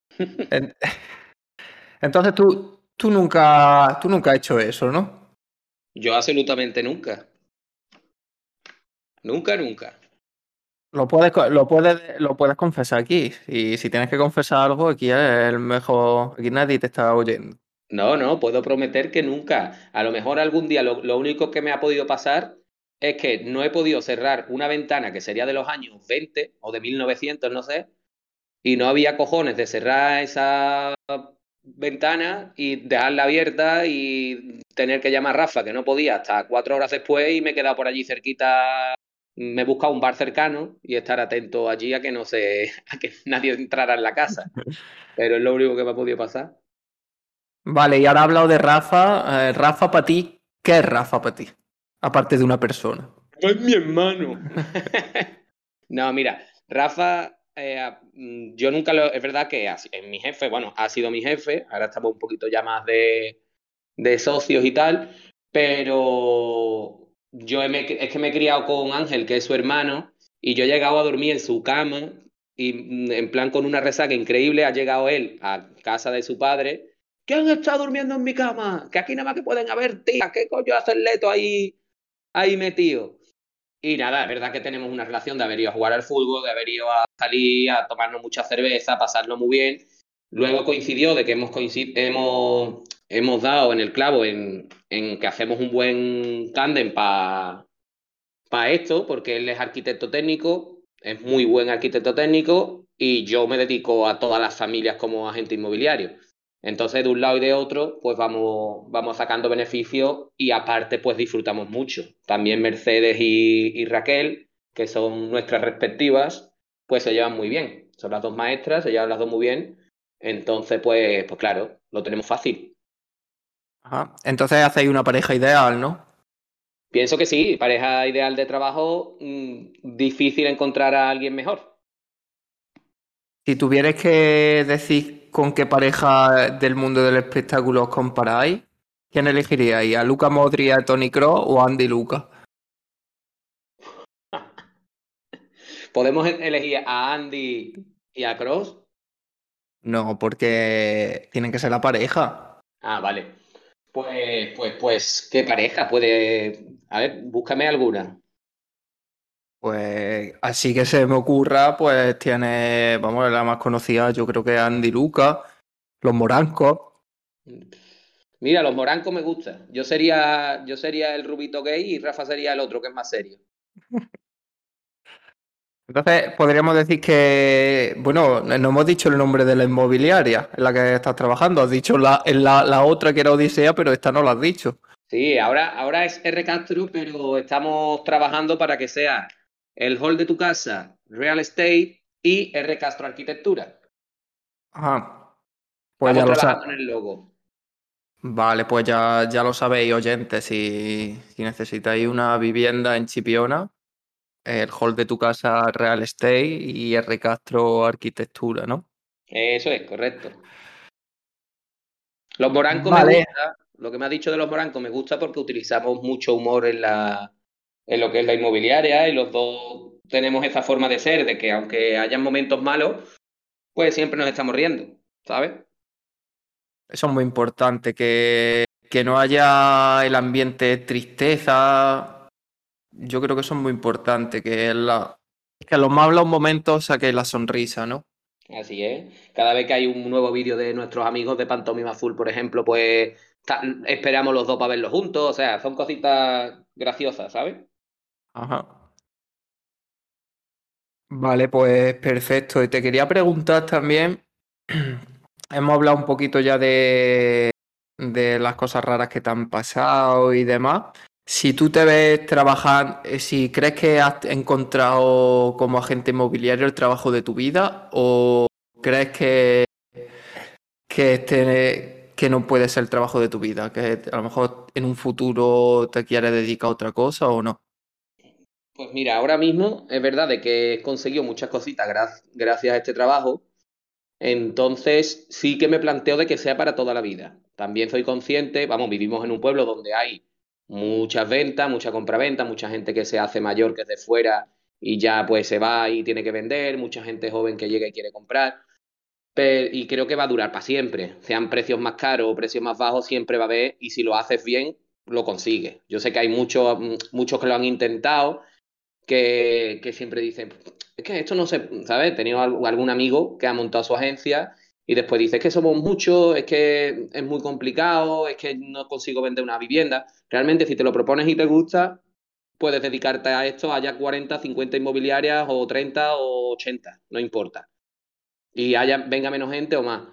<laughs> En- <laughs> Entonces tú, tú nunca, tú nunca has hecho eso, ¿no? Yo absolutamente nunca. Nunca, nunca. Lo puedes, lo puedes, lo puedes confesar aquí. Y si tienes que confesar algo, aquí es el mejor. Aquí nadie te está oyendo. No, no, puedo prometer que nunca. A lo mejor algún día lo, lo único que me ha podido pasar es que no he podido cerrar una ventana que sería de los años 20 o de 1900, no sé, y no había cojones de cerrar esa ventana y dejarla abierta y tener que llamar a Rafa, que no podía, hasta cuatro horas después y me he quedado por allí cerquita. Me he buscado un bar cercano y estar atento allí a que no se, <laughs> a que nadie entrara en la casa. Pero es lo único que me ha podido pasar. Vale, y ahora he hablado de Rafa. Eh, Rafa para ti, ¿qué es Rafa para ti? Aparte de una persona. Es mi hermano. <laughs> no, mira, Rafa, eh, mm, yo nunca lo. Es verdad que es mi jefe, bueno, ha sido mi jefe, ahora estamos un poquito ya más de, de socios y tal, pero yo he- es que me he criado con Ángel, que es su hermano, y yo he llegado a dormir en su cama, y mm, en plan con una resaca increíble, ha llegado él a casa de su padre. ¿Quién está durmiendo en mi cama? Que aquí nada más que pueden haber tías. ¿Qué coño hace el leto ahí, ahí metido? Y nada, es verdad que tenemos una relación de haber ido a jugar al fútbol, de haber ido a salir, a tomarnos mucha cerveza, a pasarlo muy bien. Luego coincidió de que hemos, hemos, hemos dado en el clavo en, en que hacemos un buen tándem para esto, porque él es arquitecto técnico, es muy buen arquitecto técnico, y yo me dedico a todas las familias como agente inmobiliario. Entonces, de un lado y de otro, pues vamos, vamos sacando beneficios y aparte, pues disfrutamos mucho. También Mercedes y, y Raquel, que son nuestras respectivas, pues se llevan muy bien. Son las dos maestras, se llevan las dos muy bien. Entonces, pues, pues claro, lo tenemos fácil. Ajá. Entonces hacéis una pareja ideal, ¿no? Pienso que sí, pareja ideal de trabajo, mm, difícil encontrar a alguien mejor. Si tuvierais que decir con qué pareja del mundo del espectáculo os comparáis, ¿quién elegiríais? ¿A Luca Modri, a Tony Kroos o a Andy Luca? <laughs> Podemos e- elegir a Andy y a Cross. No, porque tienen que ser la pareja. Ah, vale. Pues, pues, pues, ¿qué pareja puede? A ver, búscame alguna. Pues así que se me ocurra, pues tiene, vamos, la más conocida, yo creo que es Andy Luca, los morancos. Mira, los morancos me gustan. Yo sería, yo sería el rubito gay y Rafa sería el otro que es más serio. <laughs> Entonces, podríamos decir que, bueno, no hemos dicho el nombre de la inmobiliaria en la que estás trabajando. Has dicho la, la, la otra que era Odisea, pero esta no la has dicho. Sí, ahora, ahora es R Castro, pero estamos trabajando para que sea el hall de tu casa, real estate y R Castro Arquitectura. Ajá. Pues Estamos ya lo trabajando sabes. en el logo. Vale, pues ya, ya lo sabéis, oyentes. Si, si necesitáis una vivienda en Chipiona, el hall de tu casa Real Estate y R Castro Arquitectura, ¿no? Eso es, correcto. Los morancos Vale. me gusta, lo que me ha dicho de los morancos me gusta porque utilizamos mucho humor en la en lo que es la inmobiliaria y los dos tenemos esa forma de ser, de que aunque hayan momentos malos, pues siempre nos estamos riendo, ¿sabes? Eso es muy importante, que, que no haya el ambiente tristeza. Yo creo que eso es muy importante, que la, que a los más los momentos saqué la sonrisa, ¿no? Así es. Cada vez que hay un nuevo vídeo de nuestros amigos de Pantomima Full, por ejemplo, pues esperamos los dos para verlo juntos. O sea, son cositas graciosas, ¿sabes? Ajá. Vale, pues perfecto. Y te quería preguntar también, <clears throat> hemos hablado un poquito ya de, de las cosas raras que te han pasado y demás. Si tú te ves trabajando, eh, si crees que has encontrado como agente inmobiliario el trabajo de tu vida o crees que, que, este, que no puede ser el trabajo de tu vida, que a lo mejor en un futuro te quieres dedicar a otra cosa o no. Pues mira, ahora mismo es verdad de que he conseguido muchas cositas gracias a este trabajo, entonces sí que me planteo de que sea para toda la vida. También soy consciente, vamos, vivimos en un pueblo donde hay muchas ventas, mucha compra-venta, mucha gente que se hace mayor que es de fuera y ya pues se va y tiene que vender, mucha gente joven que llega y quiere comprar. y creo que va a durar para siempre. Sean precios más caros o precios más bajos, siempre va a haber y si lo haces bien, lo consigues. Yo sé que hay muchos, muchos que lo han intentado, que, siempre dicen, es que esto no se, ¿sabes? He tenido algún amigo que ha montado su agencia y después dice, es que somos muchos, es que es muy complicado, es que no consigo vender una vivienda. Realmente, si te lo propones y te gusta, puedes dedicarte a esto, haya 40, 50 inmobiliarias o 30 o 80, no importa. Y haya, venga menos gente o más.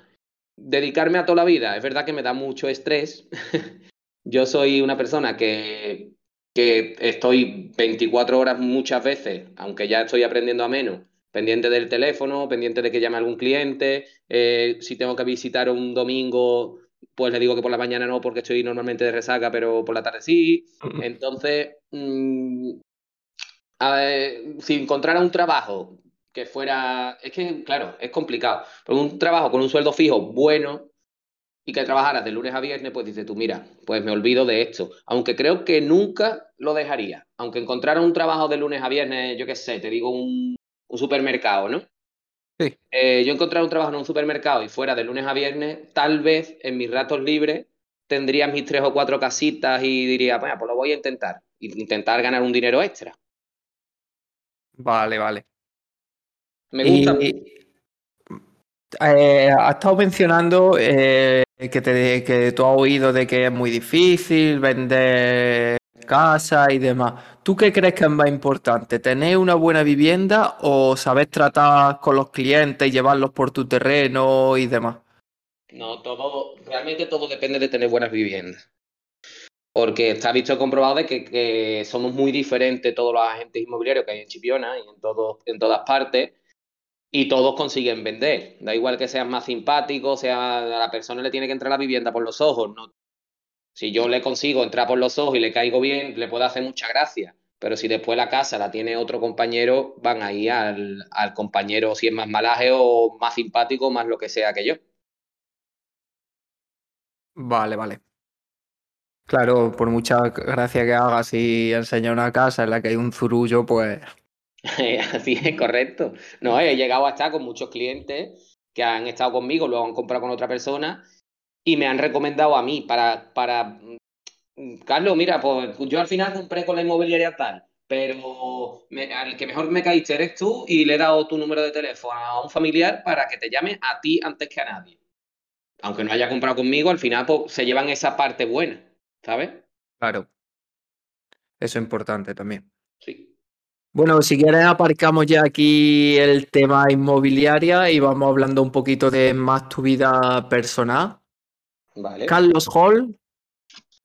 Dedicarme a toda la vida, es verdad que me da mucho estrés. <laughs> Yo soy una persona que, que estoy 24 horas muchas veces, aunque ya estoy aprendiendo a menos, pendiente del teléfono, pendiente de que llame algún cliente, eh, si tengo que visitar un domingo, pues le digo que por la mañana no, porque estoy normalmente de resaca, pero por la tarde sí. Entonces, mm, si encontrara un trabajo que fuera, es que, claro, es complicado, pero un trabajo con un sueldo fijo bueno y que trabajaras de lunes a viernes, pues dices tú, mira, pues me olvido de esto. Aunque creo que nunca lo dejaría. Aunque encontrara un trabajo de lunes a viernes, yo qué sé, te digo un un supermercado, ¿no? Sí. Eh, yo encontrar un trabajo en un supermercado y fuera de lunes a viernes, tal vez en mis ratos libres tendría mis tres o cuatro casitas y diría, bueno, pues lo voy a intentar. Intentar ganar un dinero extra. Vale, vale. Me gusta. eh, has estado mencionando eh, que, te, que tú has oído de que es muy difícil vender casa y demás. ¿Tú qué crees que es más importante? ¿Tener una buena vivienda o saber tratar con los clientes y llevarlos por tu terreno y demás? No, todo, realmente todo depende de tener buenas viviendas. Porque está visto comprobado de que, somos muy diferentes todos los agentes inmobiliarios que hay en Chipiona y en, en todas partes y todos consiguen vender. Da igual que sean más simpáticos, sea a la persona le tiene que entrar la vivienda por los ojos, no si yo le consigo entrar por los ojos y le caigo bien, le puedo hacer mucha gracia. Pero si después la casa la tiene otro compañero, van ahí al, al compañero si es más malaje o más simpático, más lo que sea que yo. Vale, vale. Claro, por mucha gracia que hagas y enseña una casa en la que hay un zurullo, pues. <laughs> Así es, correcto. No, he llegado a estar con muchos clientes que han estado conmigo, luego han comprado con otra persona y me han recomendado a mí para, para mm, Carlos, mira, pues yo al final compré con la inmobiliaria tal, pero al que mejor me caíste eres tú y le he dado tu número de teléfono a un familiar para que te llame a ti antes que a nadie. Aunque no haya comprado conmigo, al final pues, se llevan esa parte buena, ¿sabes? Claro. Eso es importante también. Sí. Bueno, si quieres aparcamos ya aquí el tema inmobiliaria y vamos hablando un poquito de más tu vida personal. Carlos Hall,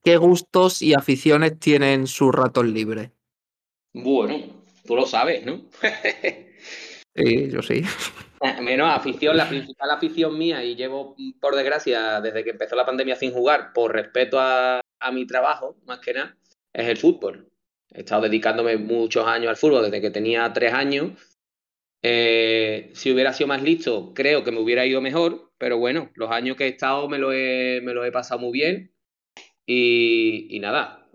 ¿qué gustos y aficiones tienen sus ratos libres? Bueno, tú lo sabes, ¿no? <laughs> sí, yo sí. <laughs> Menos afición, la principal afición mía, y llevo, por desgracia, desde que empezó la pandemia sin jugar, por respeto a, a mi trabajo, más que nada, es el fútbol. He estado dedicándome muchos años al fútbol desde que tenía tres años. Eh, si hubiera sido más listo, creo que me hubiera ido mejor, pero bueno, los años que he estado me lo he, me he pasado muy bien. Y, nada,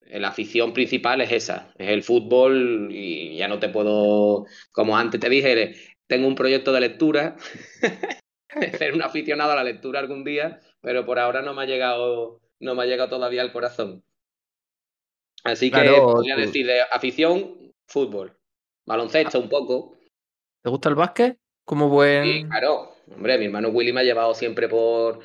la afición principal es esa, es el fútbol y ya no te puedo, como antes te dije, tengo un proyecto de lectura, <laughs> ser un aficionado a la lectura algún día, pero por ahora no me ha llegado, no me ha llegado todavía al corazón. Así que podría decir de afición, fútbol. baloncesto un poco. ¿Te gusta el básquet? Como buen. Sí, claro. Hombre, mi hermano Willy me ha llevado siempre por.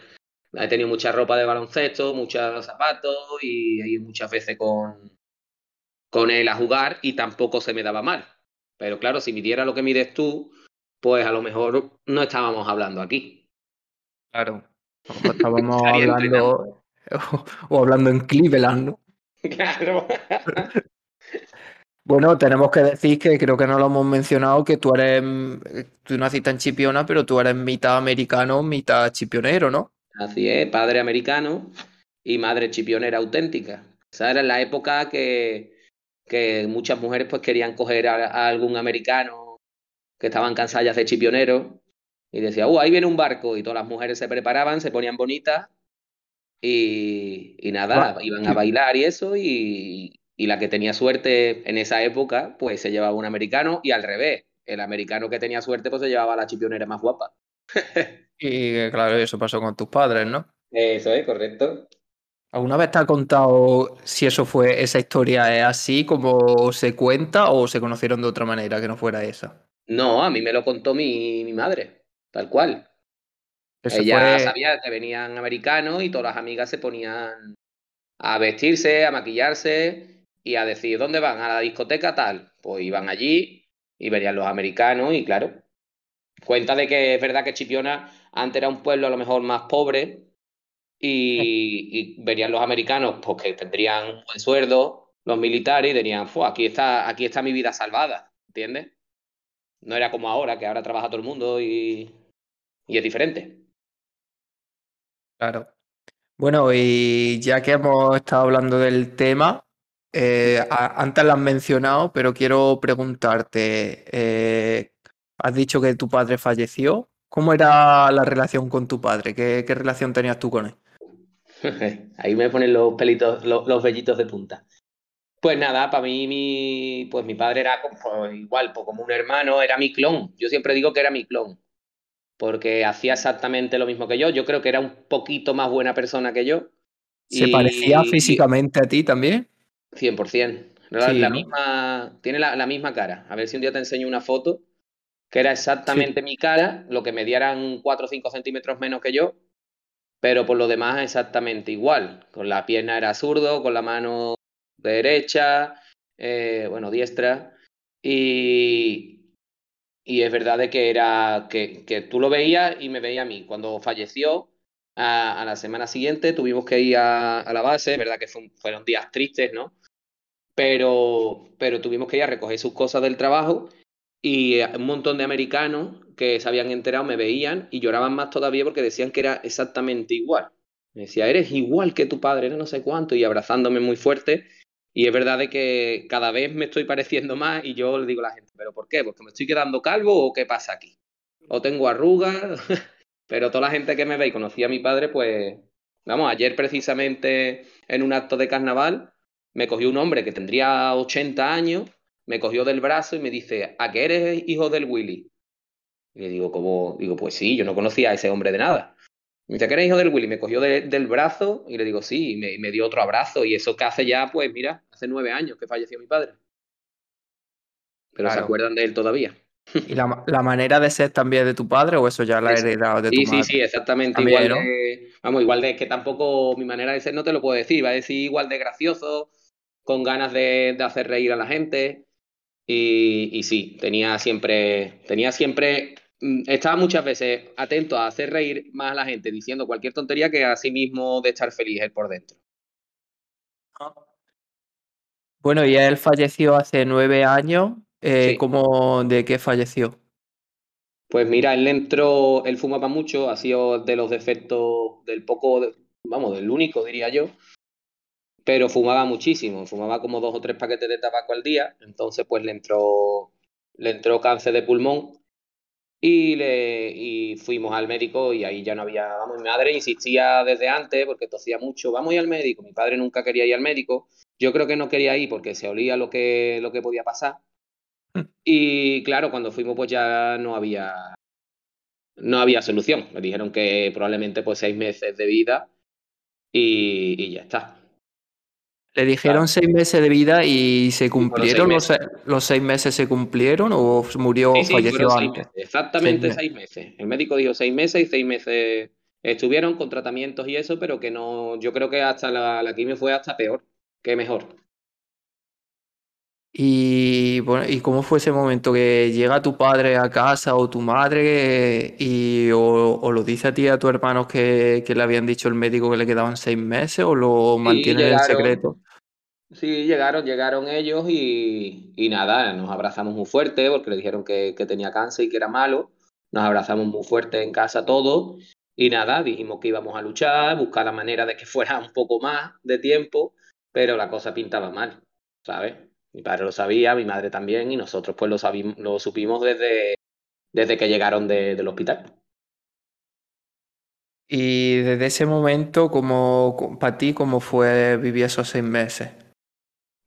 He tenido mucha ropa de baloncesto, muchos zapatos y he ido muchas veces con, con él a jugar y tampoco se me daba mal. Pero claro, si midiera lo que mides tú, pues a lo mejor no estábamos hablando aquí. Claro. Estábamos <laughs> hablando. <laughs> o hablando en Cleveland, ¿no? Claro. <laughs> Bueno, tenemos que decir que creo que no lo hemos mencionado, que tú eres, tú naciste en Chipiona, pero tú eres mitad americano, mitad chipionero, ¿no? Así es, padre americano y madre chipionera auténtica. Esa era la época que, que muchas mujeres pues querían coger a, a algún americano que estaban cansadas de chipionero y decía, uh, ahí viene un barco y todas las mujeres se preparaban, se ponían bonitas y, y nada, iban a bailar y eso y, y la que tenía suerte en esa época, pues se llevaba un americano y al revés. El americano que tenía suerte, pues se llevaba a la chipionera más guapa. <laughs> y claro, eso pasó con tus padres, ¿no? Eso es, correcto. ¿Alguna vez te ha contado si eso fue, esa historia es así como se cuenta o se conocieron de otra manera que no fuera esa? No, a mí me lo contó mi, mi madre, tal cual. Ella fue... sabía que venían americanos y todas las amigas se ponían a vestirse, a maquillarse y a decir, ¿dónde van? A la discoteca tal. Pues iban allí y verían los americanos y claro, cuenta de que es verdad que Chipiona antes era un pueblo a lo mejor más pobre y, y verían los americanos porque pues, tendrían un buen sueldo, los militares y dirían, aquí está, aquí está mi vida salvada, ¿entiendes? No era como ahora, que ahora trabaja todo el mundo y, y es diferente. Claro. Bueno, y ya que hemos estado hablando del tema, eh, antes lo has mencionado, pero quiero preguntarte, eh, has dicho que tu padre falleció. ¿Cómo era la relación con tu padre? ¿Qué, qué relación tenías tú con él? <laughs> Ahí me ponen los pelitos, los, los vellitos de punta. Pues nada, para mí mi, pues mi padre era pues, igual, pues como un hermano, era mi clon. Yo siempre digo que era mi clon, porque hacía exactamente lo mismo que yo. Yo creo que era un poquito más buena persona que yo. ¿Se y, parecía físicamente a ti también? 100%. La, sí, la ¿no? misma, tiene la, la, misma cara. A ver si un día te enseño una foto que era exactamente sí. mi cara, lo que me dieran 4 o 5 centímetros menos que yo, pero por lo demás exactamente igual. Con la pierna era zurdo, con la mano derecha, eh, bueno, diestra. Y, y es verdad de que era que, que, tú lo veías y me veía a mí. Cuando falleció, a, a la semana siguiente tuvimos que ir a, a la base, es verdad que fue, fueron días tristes, ¿no? pero, pero tuvimos que ir a recoger sus cosas del trabajo y un montón de americanos que se habían enterado me veían y lloraban más todavía porque decían que era exactamente igual. Me decía, eres igual que tu padre, no, no sé cuánto, y abrazándome muy fuerte. Y es verdad de que cada vez me estoy pareciendo más y yo le digo a la gente, ¿pero por qué? ¿Porque me estoy quedando calvo o qué pasa aquí? O tengo arrugas, <laughs> pero toda la gente que me ve y conocía a mi padre, pues, vamos, ayer precisamente en un acto de carnaval me cogió un hombre que tendría 80 años, me cogió del brazo y me dice, ¿a qué eres hijo del Willy? Y le digo, ¿cómo? Digo, pues sí, yo no conocía a ese hombre de nada. Me dice, ¿a qué eres hijo del Willy? Me cogió de, del brazo y le digo, sí, y me, me, dio otro abrazo. Y eso que hace ya, pues mira, hace nueve años que falleció mi padre. Pero claro. se acuerdan de él todavía. <laughs> ¿Y la, la, manera de ser también de tu padre o eso ya la ha heredado de tu sí, madre? Sí, sí, exactamente. También, igual ¿no? de, vamos, igual de que tampoco mi manera de ser no te lo puedo decir. Va a decir igual de gracioso, con ganas de, de hacer reír a la gente. Y, y, sí, tenía siempre, tenía siempre, estaba muchas veces atento a hacer reír más a la gente diciendo cualquier tontería que a sí mismo de estar feliz él por dentro. Bueno, y él falleció hace nueve años. Eh, sí. ¿Cómo, de qué falleció? Pues mira, él entró, él fumaba mucho, ha sido de los defectos del poco, vamos, del único, diría yo, pero fumaba muchísimo, fumaba como dos o tres paquetes de tabaco al día, entonces pues le entró, le entró cáncer de pulmón y, le, y fuimos al médico y ahí ya no había, vamos, mi madre insistía desde antes porque tosía mucho, vamos a ir al médico, mi padre nunca quería ir al médico, yo creo que no quería ir porque se olía lo que, lo que podía pasar y claro, cuando fuimos pues ya no había, no había solución, me dijeron que probablemente pues seis meses de vida y, y ya está. Le dijeron seis meses de vida y se cumplieron los, los, seis meses se cumplieron o murió o falleció antes. exactamente seis meses. El médico dijo seis meses y seis meses estuvieron con tratamientos y eso, pero que no, yo creo que hasta la, la quimio fue hasta peor que mejor. Y bueno, ¿y cómo fue ese momento que llega tu padre a casa o tu madre y o, lo dice a ti a tus hermanos que, le habían dicho el médico que le quedaban seis meses o lo mantienen en secreto? Sí, llegaron, llegaron ellos y, nada, nos abrazamos muy fuerte porque le dijeron que, que, tenía cáncer y que era malo. Nos abrazamos muy fuerte en casa todos y nada, dijimos que íbamos a luchar, buscar la manera de que <laughs> fuera un poco más de tiempo, pero la cosa pintaba mal, ¿sabes? Mi padre lo sabía, mi madre también, y nosotros pues lo, lo supimos desde, desde que llegaron del hospital. Y desde ese momento, como para ti, ¿cómo fue vivir esos seis meses?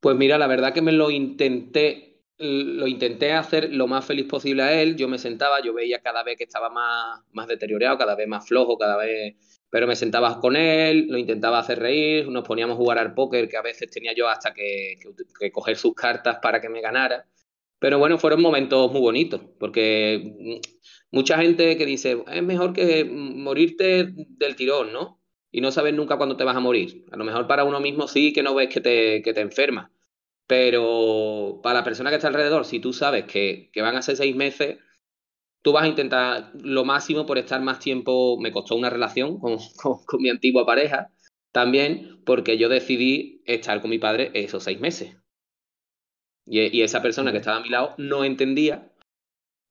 Pues mira, la verdad que me lo intenté, lo intenté hacer lo más feliz posible a él. Yo me sentaba, yo veía cada vez que estaba más, más deteriorado, cada vez más flojo, cada vez pero me sentaba con él, lo intentaba hacer reír, nos poníamos a jugar al póker, que a veces tenía yo hasta que, coger sus cartas para que me ganara. Pero bueno, fueron momentos muy bonitos, porque mucha gente que dice, es mejor que morirte del tirón, ¿no? Y no sabes nunca cuándo te vas a morir. A lo mejor para uno mismo sí que no ves que te, que te enfermas. Pero para la persona que está alrededor, si tú sabes que, que van a ser seis meses, tú vas a intentar lo máximo por estar más tiempo. Me costó una relación <laughs> con, mi antigua pareja también, porque yo decidí estar con mi padre esos seis meses. Y, esa persona que estaba a mi lado no entendía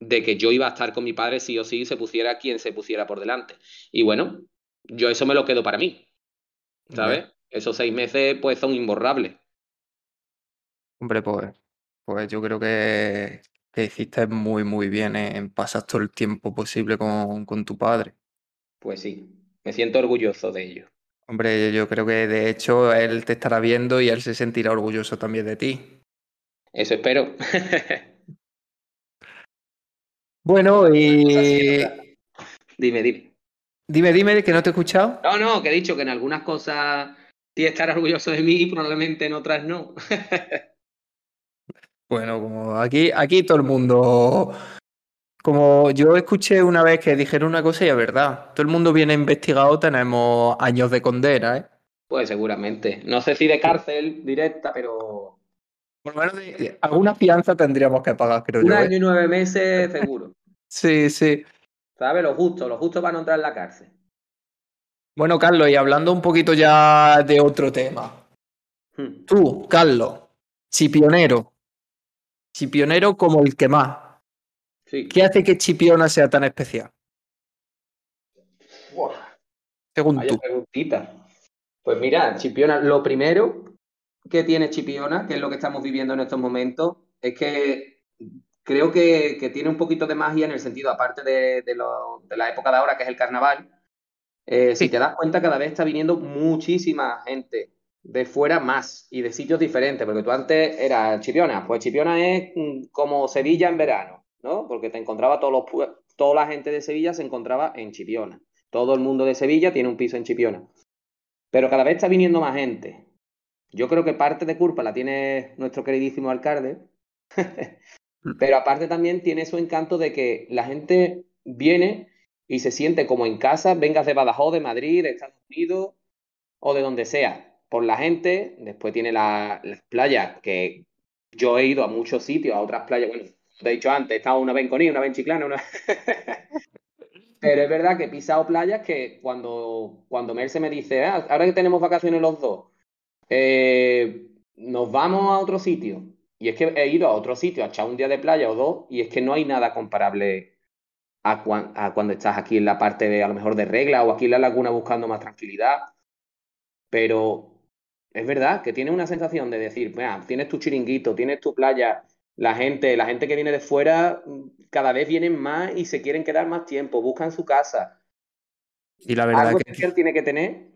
de que yo iba a estar con mi padre sí o sí, se pusiera quien se pusiera por delante. Y bueno, yo eso me lo quedo para mí. ¿Sabes? Esos seis meses, pues, son imborrables. Hombre, pues, pues yo creo que, que hiciste muy, muy bien en pasar todo el tiempo posible con, con tu padre. Pues sí, me siento orgulloso de ello. Hombre, yo creo que de hecho él te estará viendo y él se sentirá orgulloso también de ti. Eso espero. <laughs> bueno, y... Dime, dime. Dime, dime, que no te he escuchado. No, no, que he dicho que en algunas cosas sí estar orgulloso de mí y probablemente en otras no. <laughs> Bueno, como aquí, aquí todo el mundo. Como yo escuché una vez que dijeron una cosa y es verdad. Todo el mundo viene investigado, tenemos años de condena, ¿eh? Pues seguramente. No sé si de cárcel directa, pero. Por lo menos alguna fianza tendríamos que pagar, creo Un yo. Un año ¿eh? y nueve meses, seguro. <laughs> sí, sí. ¿Sabes? Lo justo, lo justo para no entrar en la cárcel. Bueno, Carlos, y hablando un poquito ya de otro tema. Hmm. Tú, Carlos, chipionero, Chipionero como el que más. ¿Qué hace que Chipiona sea tan especial? Según tú. Pues mira, Chipiona, lo primero que tiene Chipiona, que es lo que estamos viviendo en estos momentos, es que creo que, tiene un poquito de magia en el sentido, aparte de, la época de ahora, que es el carnaval. Eh, si te das cuenta, cada vez está viniendo muchísima gente de fuera más y de sitios diferentes, porque tú antes eras Chipiona, pues Chipiona es mm, como Sevilla en verano, ¿no? Porque te encontraba todos los toda la gente de Sevilla se encontraba en Chipiona. Todo el mundo de Sevilla tiene un piso en Chipiona. Pero cada vez está viniendo más gente. Yo creo que parte de culpa la tiene nuestro queridísimo alcalde, <laughs> pero aparte también tiene su encanto de que la gente viene y se siente como en casa, vengas de Badajoz, de Madrid, de Estados Unidos o de donde sea por la gente, después tiene las playas, que yo he ido a muchos sitios, a otras playas, bueno, te he dicho antes, he estado una vez en Coní, una vez Chiclana, una... <laughs> Pero es verdad que he pisado playas que cuando, cuando Merce me dice, ah, ahora que tenemos vacaciones los dos, eh, nos vamos a otro sitio. Y es que he ido a otro sitio, a echar un día de playa o dos, y es que no hay nada comparable a, a cuando estás aquí en la parte de, a lo mejor, de regla o aquí en la laguna buscando más tranquilidad. Pero es verdad que tiene una sensación de decir, mira, tienes tu chiringuito, tienes tu playa, la gente, la gente que viene de fuera mm, cada vez vienen más y se quieren quedar más tiempo, buscan su casa. Y la verdad Algo que tiene que tener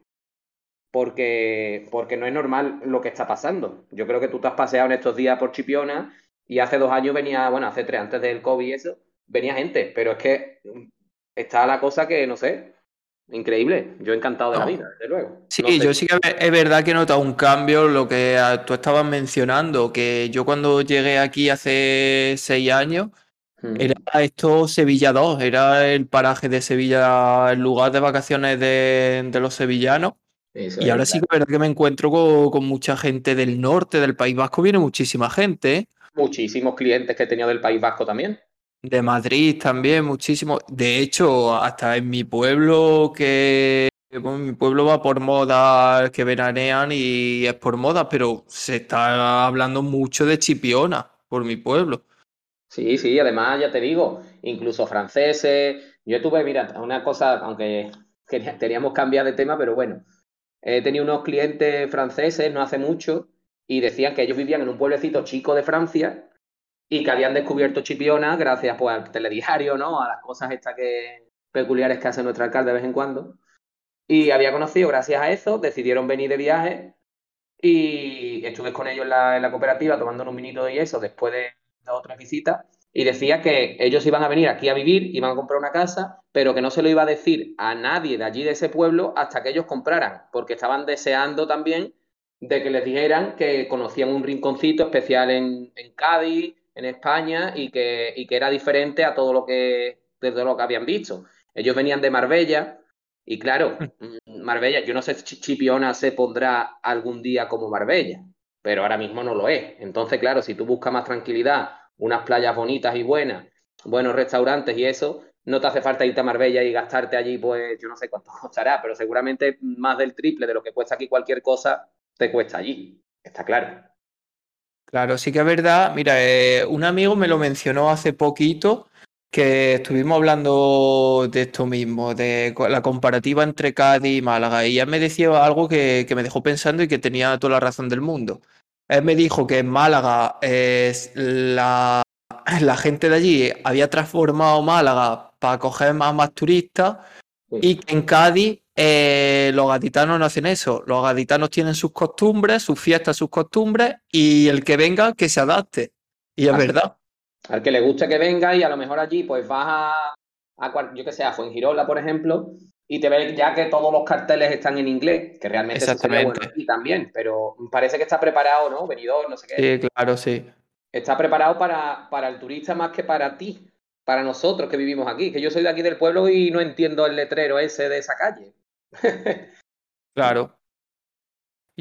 porque, porque no es normal lo que está pasando. Yo creo que tú te has paseado en estos días por Chipiona y hace dos años venía, bueno, hace tres, antes del COVID y eso, venía gente, pero es que mm, está la cosa que, no sé, increíble. Yo encantado de la vida, desde luego. Sí, yo sí que es verdad que he notado un cambio, lo que ah, tú estabas mencionando, que yo cuando llegué aquí hace seis años, era esto Sevilla 2, era el paraje de Sevilla, el lugar de vacaciones de, los sevillanos. y ahora sí que es verdad que me encuentro con, mucha gente del norte, del País Vasco, viene muchísima gente. ¿eh? Muchísimos clientes que he tenido del País Vasco también. De Madrid también, muchísimo. De hecho, hasta en mi pueblo, que mi pueblo va por moda, que veranean y es por moda, pero se está hablando mucho de Chipiona por mi pueblo. Sí, sí, además ya te digo, incluso franceses. Yo tuve, mira, una cosa, aunque teníamos cambiar de tema, pero bueno, he tenido unos clientes franceses no hace mucho y decían que ellos vivían en un pueblecito chico de Francia y que habían descubierto Chipiona gracias pues, al telediario, ¿no? A las cosas estas que peculiares que hace nuestro alcalde de vez en cuando. Y había conocido, gracias a eso, decidieron venir de viaje y estuve con ellos en la, cooperativa tomando un vinito y eso después de, otras visitas y decía que ellos iban a venir aquí a vivir, iban a comprar una casa, pero que no se lo iba a decir a nadie de allí de ese pueblo hasta que ellos compraran, porque estaban deseando también de que les dijeran que conocían un rinconcito especial en, en Cádiz, en España y que, y que era diferente a todo lo que, desde lo que habían visto. Ellos venían de Marbella y claro, mm, Marbella, yo no sé si Chipiona se pondrá algún día como Marbella, pero ahora mismo no lo es. Entonces, claro, si tú buscas más tranquilidad, unas playas bonitas y buenas, buenos restaurantes y eso, no te hace falta irte a Marbella y gastarte allí, pues yo no sé cuánto <laughs> costará, pero seguramente más del triple de lo que cuesta aquí cualquier cosa, te cuesta allí. Está claro. Claro, sí que es verdad. Mira, eh, un amigo me lo mencionó hace poquito que estuvimos hablando de esto mismo, de la comparativa entre Cádiz y Málaga, y él me decía algo que, me dejó pensando y que tenía toda la razón del mundo. Él me dijo que en Málaga es la, <clears throat> la gente de allí había transformado Málaga para acoger más, más turistas y que en Cádiz eh, los gaditanos no hacen eso. Los gaditanos tienen sus costumbres, sus fiestas, sus costumbres, y el que venga, que se adapte. Y es verdad. Al que le guste que venga y a lo mejor allí, pues vas a, a yo que sé, a Fuengirola, por ejemplo, y te ves ya que todos los carteles están en inglés, que realmente sería bueno aquí también, pero parece que está preparado, ¿no? Venidor, no sé qué. Sí, claro, sí. Está preparado para, para el turista más que para ti, para nosotros que vivimos aquí, que yo soy de aquí del pueblo y no entiendo el letrero ese de esa calle. <laughs> claro.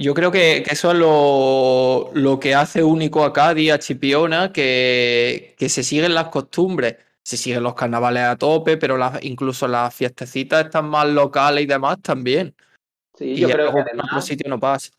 Yo creo que, eso es lo, que hace único a Cádiz, a Chipiona, que, que, se siguen las costumbres. Se siguen los carnavales a tope, pero incluso las fiestecitas están más locales y demás también. Sí, yo creo que además, en otro sitio no pasa.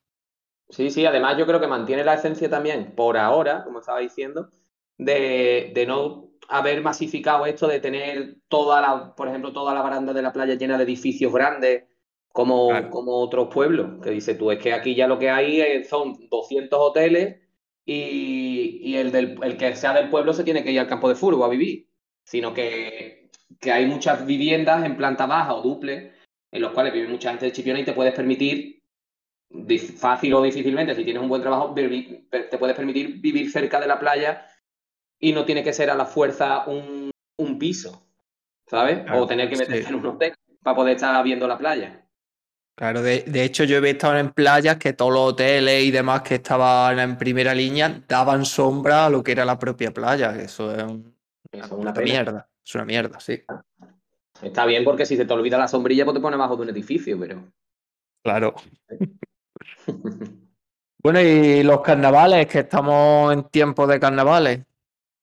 Sí, sí, además yo creo que mantiene la esencia también, por ahora, como estaba diciendo, de, de no haber masificado esto de tener toda la, por ejemplo, toda la baranda de la playa llena de edificios grandes como, como otros pueblos, que dice tú, es que aquí ya lo que hay son 200 hoteles y, el, del, el que sea del pueblo se tiene que ir al campo de fútbol a vivir, sino que, que hay muchas viviendas en planta baja o duple en los cuales vive mucha gente de Chipiona y te puedes permitir, fácil o difícilmente, si tienes un buen trabajo, te puedes permitir vivir cerca de la playa y no tiene que ser a la fuerza un, piso, ¿sabes? o tener que meterte en un hotel para poder estar viendo la playa. Claro, de, hecho yo he estado en playas que todos los hoteles y demás que estaban en primera línea daban sombra a lo que era la propia playa. Eso es, una, mierda. Es una mierda, sí. Está bien porque si se te olvida la sombrilla, pues te pones bajo de un edificio, pero. Claro. <laughs> bueno, y los carnavales, que estamos en tiempo de carnavales.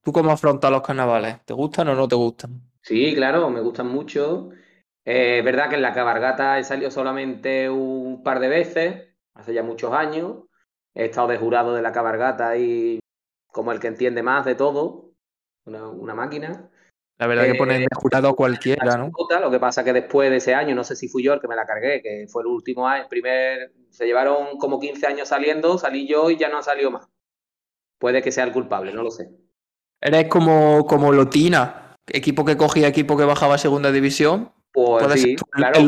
¿Tú cómo afrontas los carnavales? ¿Te gustan o no te gustan? Sí, claro, me gustan mucho. Eh, es verdad que en la cabargata he salido solamente un par de veces, hace ya muchos años. He estado de jurado de la cabargata y como el que entiende más de todo, una, máquina. La verdad que ponen de jurado cualquiera, ¿no? Lo que pasa que después de ese año, no sé si fui yo el que me la cargué, que fue el último año, primer, se llevaron como 15 años saliendo, salí yo y ya no ha salido más. Puede que sea el culpable, no lo sé. Eres como, como Lotina, equipo que cogía, equipo que bajaba a segunda división, pues sí, claro,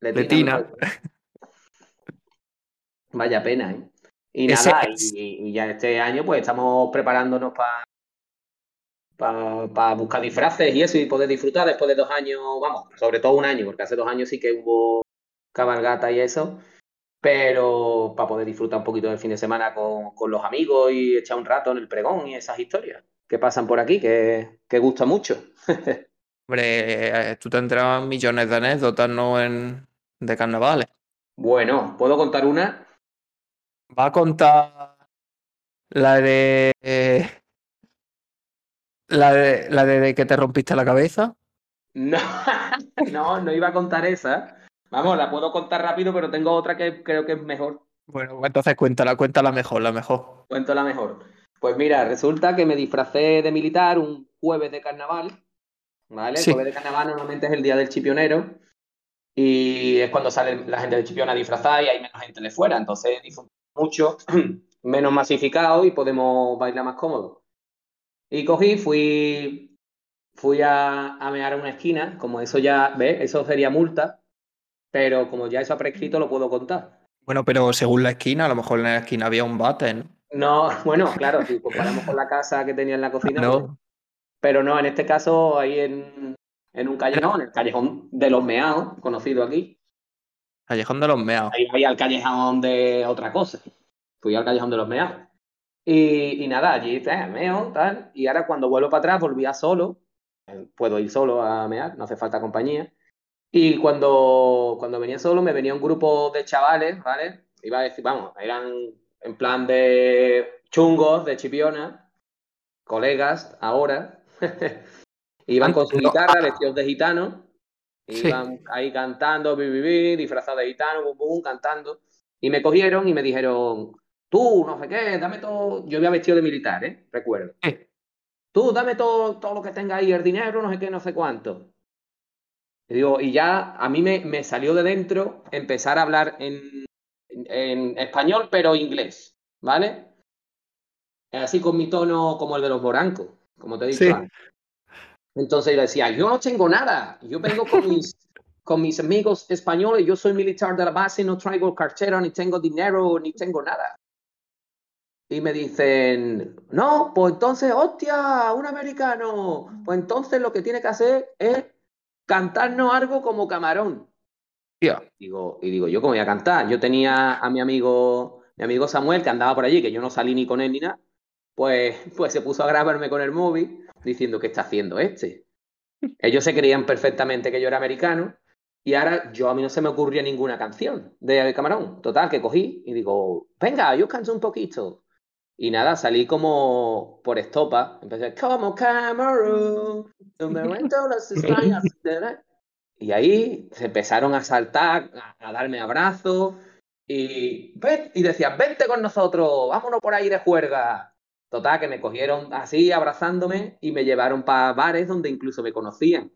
Letina, Vaya pena, ¿eh? Y nada, y, ya este año pues estamos preparándonos para para buscar disfraces y eso y poder disfrutar después de dos años, vamos, sobre todo un año, porque hace dos años sí que hubo cabalgata y eso, pero para poder disfrutar un poquito del fin de semana con, con, los amigos y echar un rato en el pregón y esas historias que pasan por aquí, que, que gusta mucho. <laughs> Hombre, tú tendrás millones de anécdotas, ¿no? En, de carnavales. Bueno, ¿puedo contar una? Va a contar la de. la de la de que te rompiste la cabeza. No, <laughs> no, no iba a contar esa. Vamos, la puedo contar rápido, pero tengo otra que creo que es mejor. Bueno, entonces cuéntala, cuéntala mejor, la mejor. Cuento la mejor. Pues mira, resulta que me disfracé de militar un jueves de carnaval. ¿Vale? El jueves de carnaval normalmente es el día del chipionero. Y es cuando sale la gente de Chipiona a disfrazar y hay menos gente de fuera. Entonces disfrutamos mucho, <clears throat> menos masificado y podemos bailar más cómodo. Y cogí, fui, fui a, a mear a una esquina, como eso ya, ¿ves? Eso sería multa, pero como ya eso ha prescrito, lo puedo contar. Bueno, pero según la esquina, a lo mejor en la esquina había un bate, ¿no? No, <laughs> bueno, claro, si comparamos con la casa que tenía en la cocina. No. Pero no, en este caso, ahí en, en un callejón, el callejón de los meados, conocido aquí. Callejón de los meados. Ahí voy al callejón de otra cosa. Fui al callejón de los meados. Y, nada, allí eh, meo, tal. Y ahora cuando vuelvo para atrás, volvía solo. Eh, puedo ir solo a mear, no hace falta compañía. Y cuando, cuando venía solo, me venía un grupo de chavales, ¿vale? Iba a decir, vamos, eran en plan de chungos, de chipiona, colegas, ahora. <laughs> Iban con su guitarra, vestidos de gitano, iban ahí cantando, bi, disfrazados de gitano, bum, bum, cantando. Y me cogieron y me dijeron, tú, no sé qué, dame todo. Yo había vestido de militar, ¿eh? Recuerdo. Tú, dame todo, todo lo que tenga ahí, el dinero, no sé qué, no sé cuánto. Y digo, y ya a mí me, me salió de dentro empezar a hablar en, en, español, pero inglés, ¿vale? Así con mi tono como el de los morancos, como te dicho antes. Entonces yo decía, yo no tengo nada, yo vengo con <laughs> mis, con mis amigos españoles, yo soy militar de la base, no traigo cartera, ni tengo dinero, ni tengo nada. Y me dicen, no, pues entonces, hostia, un americano, pues entonces lo que tiene que hacer es cantarnos algo como camarón. Digo, y digo, ¿yo cómo voy a cantar? Yo tenía a mi amigo, mi amigo Samuel, que andaba por allí, que yo no salí ni con él ni nada, pues, pues se puso a grabarme con el móvil diciendo qué está haciendo este. Ellos se creían perfectamente que yo era americano y ahora yo a mí no se me ocurría ninguna canción de Camarón. Total, que cogí y digo, venga, yo canto un poquito. Y nada, salí como por estopa. Empecé, como Camarón, Y ahí se empezaron a saltar, a, darme abrazos. Y, y decían, vente con nosotros, vámonos por ahí de juerga. Total, que me cogieron así, abrazándome, y me llevaron para bares donde incluso me conocían.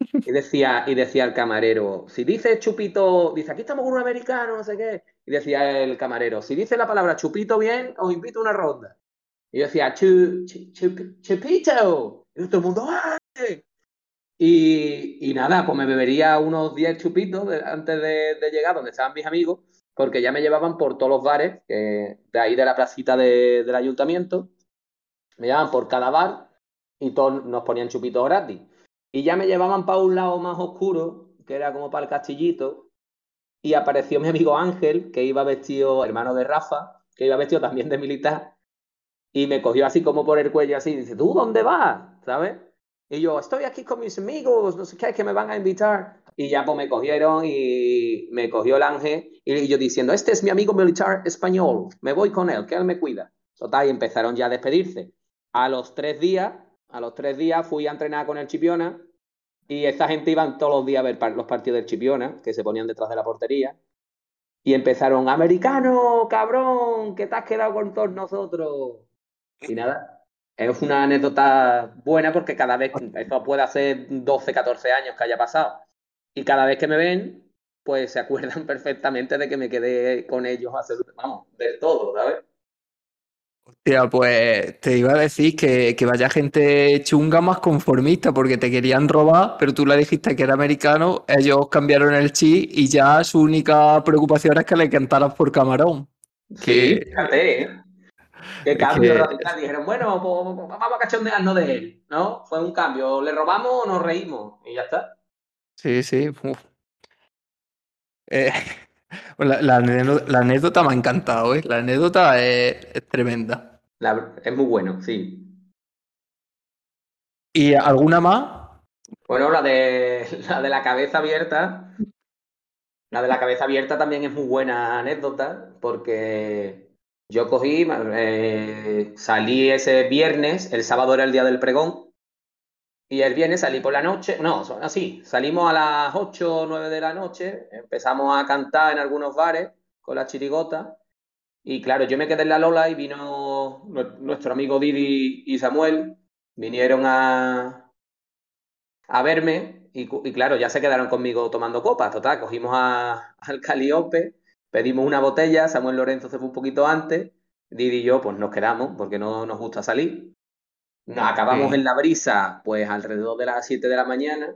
<laughs> Y decía, y decía el camarero, si dice chupito, dice, aquí estamos con un americano, no sé qué. Y decía el camarero, si dice la palabra chupito bien, os invito a una ronda. Y yo decía, chupito. Y todo el mundo, ¡ay! Y, y, nada, pues me bebería unos 10 chupitos antes de, de, llegar donde estaban mis amigos porque ya me llevaban por todos los bares de ahí de la placita del ayuntamiento, me llevaban por cada bar y todos nos ponían chupitos gratis. Y ya me llevaban para un lado más oscuro, que era como para el castillito, y apareció mi amigo Ángel, que iba vestido, hermano de Rafa, que iba vestido también de militar, y me cogió así como por el cuello, así, dice, ¿tú dónde vas? ¿Sabes? Y yo, estoy aquí con mis amigos, no sé qué, que me van a invitar. Y ya pues me cogieron y me cogió el ángel y yo diciendo, este es mi amigo militar español, me voy con él, que él me cuida. Total, y empezaron ya a despedirse. A los tres días, a los tres días fui a entrenar con el Chipiona y esta gente iban todos los días a ver los partidos del Chipiona, que se ponían detrás de la portería. Y empezaron, americano, cabrón, que te has quedado con todos nosotros. Y nada, es una anécdota buena porque cada vez, eso puede hacer 12, 14 años que haya pasado y cada vez que me ven, pues se acuerdan <laughs> perfectamente de que me quedé con ellos hacer, vamos, de todo, ¿sabes? Hostia, pues te iba a decir que, que, vaya gente chunga más conformista porque te querían robar, pero tú le dijiste que era americano, ellos cambiaron el chi y ya su única preocupación es que le cantaras por camarón. Sí, fíjate, ¿eh? Qué cambio radical. Dijeron, bueno, pues, vamos a cachondearnos de él, ¿no? Fue un cambio. ¿Le robamos o nos reímos? Y ya está. Sí, sí. Eh, <laughs> la, anécdota me ha encantado, ¿eh? La anécdota es, tremenda. es muy bueno, sí. ¿Y alguna más? Bueno, la de la de la cabeza abierta. La de la cabeza abierta también es muy buena anécdota, porque yo cogí, eh, salí ese viernes, el sábado era el día del pregón, y el viernes salí por la noche, no, así, salimos a las 8 o 9 de la noche, empezamos a cantar en algunos bares con la chirigota, y claro, yo me quedé en la Lola y vino nuestro amigo Didi y Samuel, vinieron a, a verme y, claro, ya se quedaron conmigo tomando copas. Total, cogimos al Caliope, pedimos una botella, Samuel Lorenzo se fue un poquito antes, Didi y yo pues nos quedamos porque no nos gusta salir. Nos acabamos en la brisa pues alrededor de las 7 de la mañana.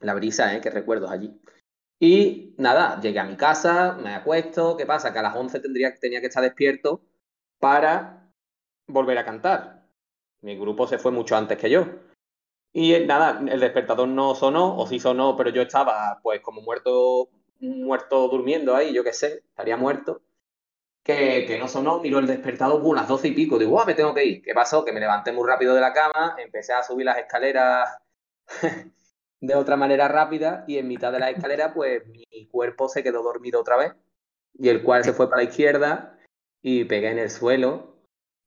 La brisa, ¿eh? Qué recuerdos allí. Y nada, llegué a mi casa, me acuesto. ¿Qué pasa? Que a las 11 tendría, tenía que estar despierto para volver a cantar. Mi grupo se fue mucho antes que yo. Y nada, el despertador no sonó, o sí sonó, pero yo estaba pues como muerto, muerto durmiendo ahí, yo qué sé, estaría muerto. Que, que no sonó, miró el despertador, con las doce y pico, digo, ¡guau, me tengo que ir! ¿Qué pasó? Que me levanté muy rápido de la cama, empecé a subir las escaleras <laughs> de otra manera rápida y en mitad de la escalera pues mi cuerpo se quedó dormido otra vez y el cual se fue para la izquierda y pegué en el suelo,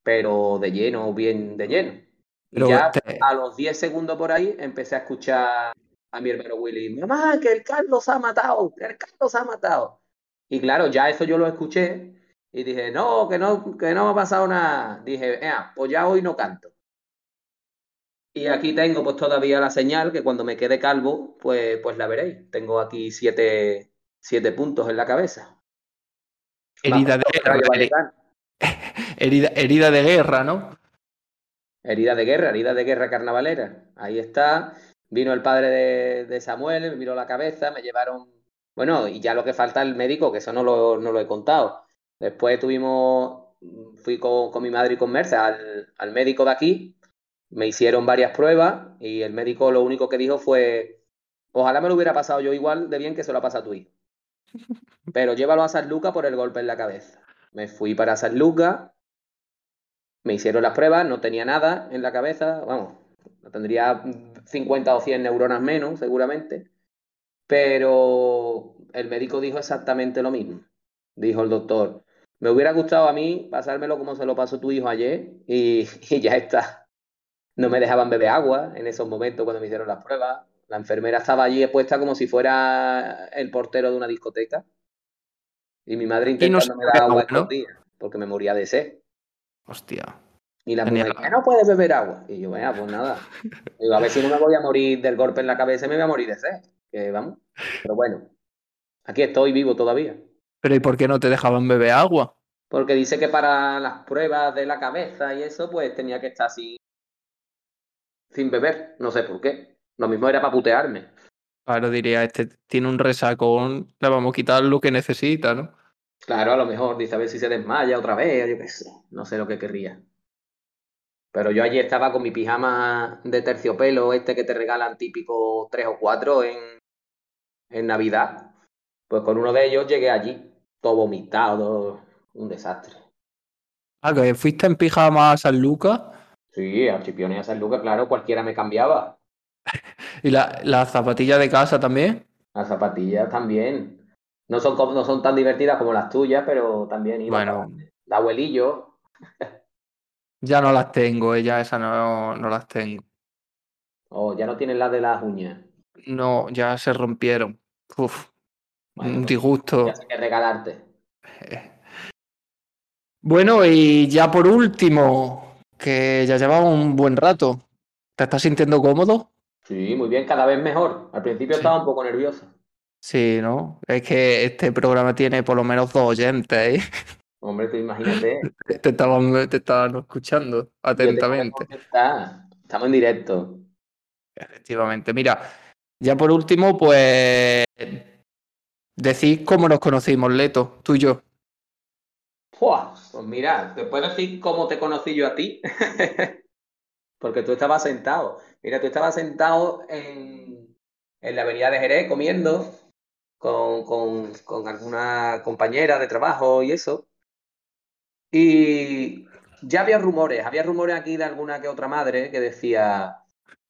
pero de lleno, bien de lleno. Y ya a los 10 segundos por ahí empecé a escuchar a mi hermano Willy, mamá, que el Carlos ha matado, que el Carlos ha matado. Y claro, ya eso yo lo escuché y dije, no, que no, que no me ha pasado nada. Dije, pues ya hoy no canto. Y aquí tengo pues todavía la señal que cuando me quede calvo, pues, pues la veréis. Tengo aquí siete, siete puntos en la cabeza. Herida de guerra. <laughs> Herida, herida de guerra, ¿no? Herida de guerra, herida de guerra carnavalera. Ahí está. Vino el padre de, Samuel, me miró la cabeza, me llevaron. Bueno, y ya lo que falta el médico, que eso no lo, no lo he contado. Después tuvimos. Fui con, mi madre y con Merce al, al médico de aquí. Me hicieron varias pruebas y el médico lo único que dijo fue: Ojalá me lo hubiera pasado yo igual de bien que se lo ha pasado a tu hijo. <laughs> Pero llévalo a San Lucas por el golpe en la cabeza. Me fui para San Lucas, me hicieron las pruebas, no tenía nada en la cabeza, vamos, tendría 50 o 100 neuronas menos, seguramente. Pero el médico dijo exactamente lo mismo. Dijo el doctor, me hubiera gustado a mí pasármelo como se lo pasó tu hijo ayer <laughs> y, ya está. No me dejaban beber agua en esos momentos cuando me hicieron las pruebas. La enfermera estaba allí expuesta como si fuera el portero de una discoteca. Y mi madre intentándome dar agua ¿no? porque me moría de sed. Hostia. Y la mujer, no puedes beber agua. Y yo, vaya, pues nada. Digo, a ver si no me voy a morir del golpe en la cabeza me voy a morir de sed. Que vamos. Pero bueno, aquí estoy vivo todavía. Pero ¿y por qué no te dejaban beber agua? Porque dice que para las pruebas de la cabeza y eso, pues tenía que estar así sin beber. No sé por qué. Lo mismo era para putearme. Claro, diría, este tiene un resacón, le vamos a quitar lo que necesita, ¿no? Claro, a lo mejor dice a ver si se desmaya otra vez, yo qué sé, no sé lo que querría. Pero yo allí estaba con mi pijama de terciopelo, este que te regalan típico tres o cuatro en, en Navidad. Pues con uno de ellos llegué allí, todo vomitado, un desastre. Ah, que fuiste en pijama a San Lucas. Sí, a Chipione a San Lucas, claro, cualquiera me cambiaba. <laughs> ¿Y la, la zapatilla de casa también? Las zapatillas también. No son, no son tan divertidas como las tuyas, pero también iba bueno. de abuelillo. <laughs> ya no las tengo, ya esas no, no las tengo. Oh, ya no tienen las de las uñas. No, ya se rompieron. Uf, un pues, disgusto. Ya sé que regalarte. <laughs> Bueno, y ya por último, que ya llevamos un buen rato. ¿Te estás sintiendo cómodo? Sí, muy bien, cada vez mejor. Al principio estaba un poco nervioso. Sí, ¿no? Es que este programa tiene por lo menos dos oyentes, ¿eh? <laughs> Hombre, tú imagínate. <laughs> Te estaban, te estaban escuchando atentamente. Estamos en directo. Efectivamente. Mira, ya por último, pues. Decís cómo nos conocimos, Leto, tú y yo. Pues mira, ¿te puedo decir cómo te conocí yo a ti? <laughs> Porque tú estabas sentado. Mira, tú estabas sentado en, en la avenida de Jerez comiendo con, con, con alguna compañera de trabajo y eso. Y ya había rumores, había rumores aquí de alguna que otra madre que decía,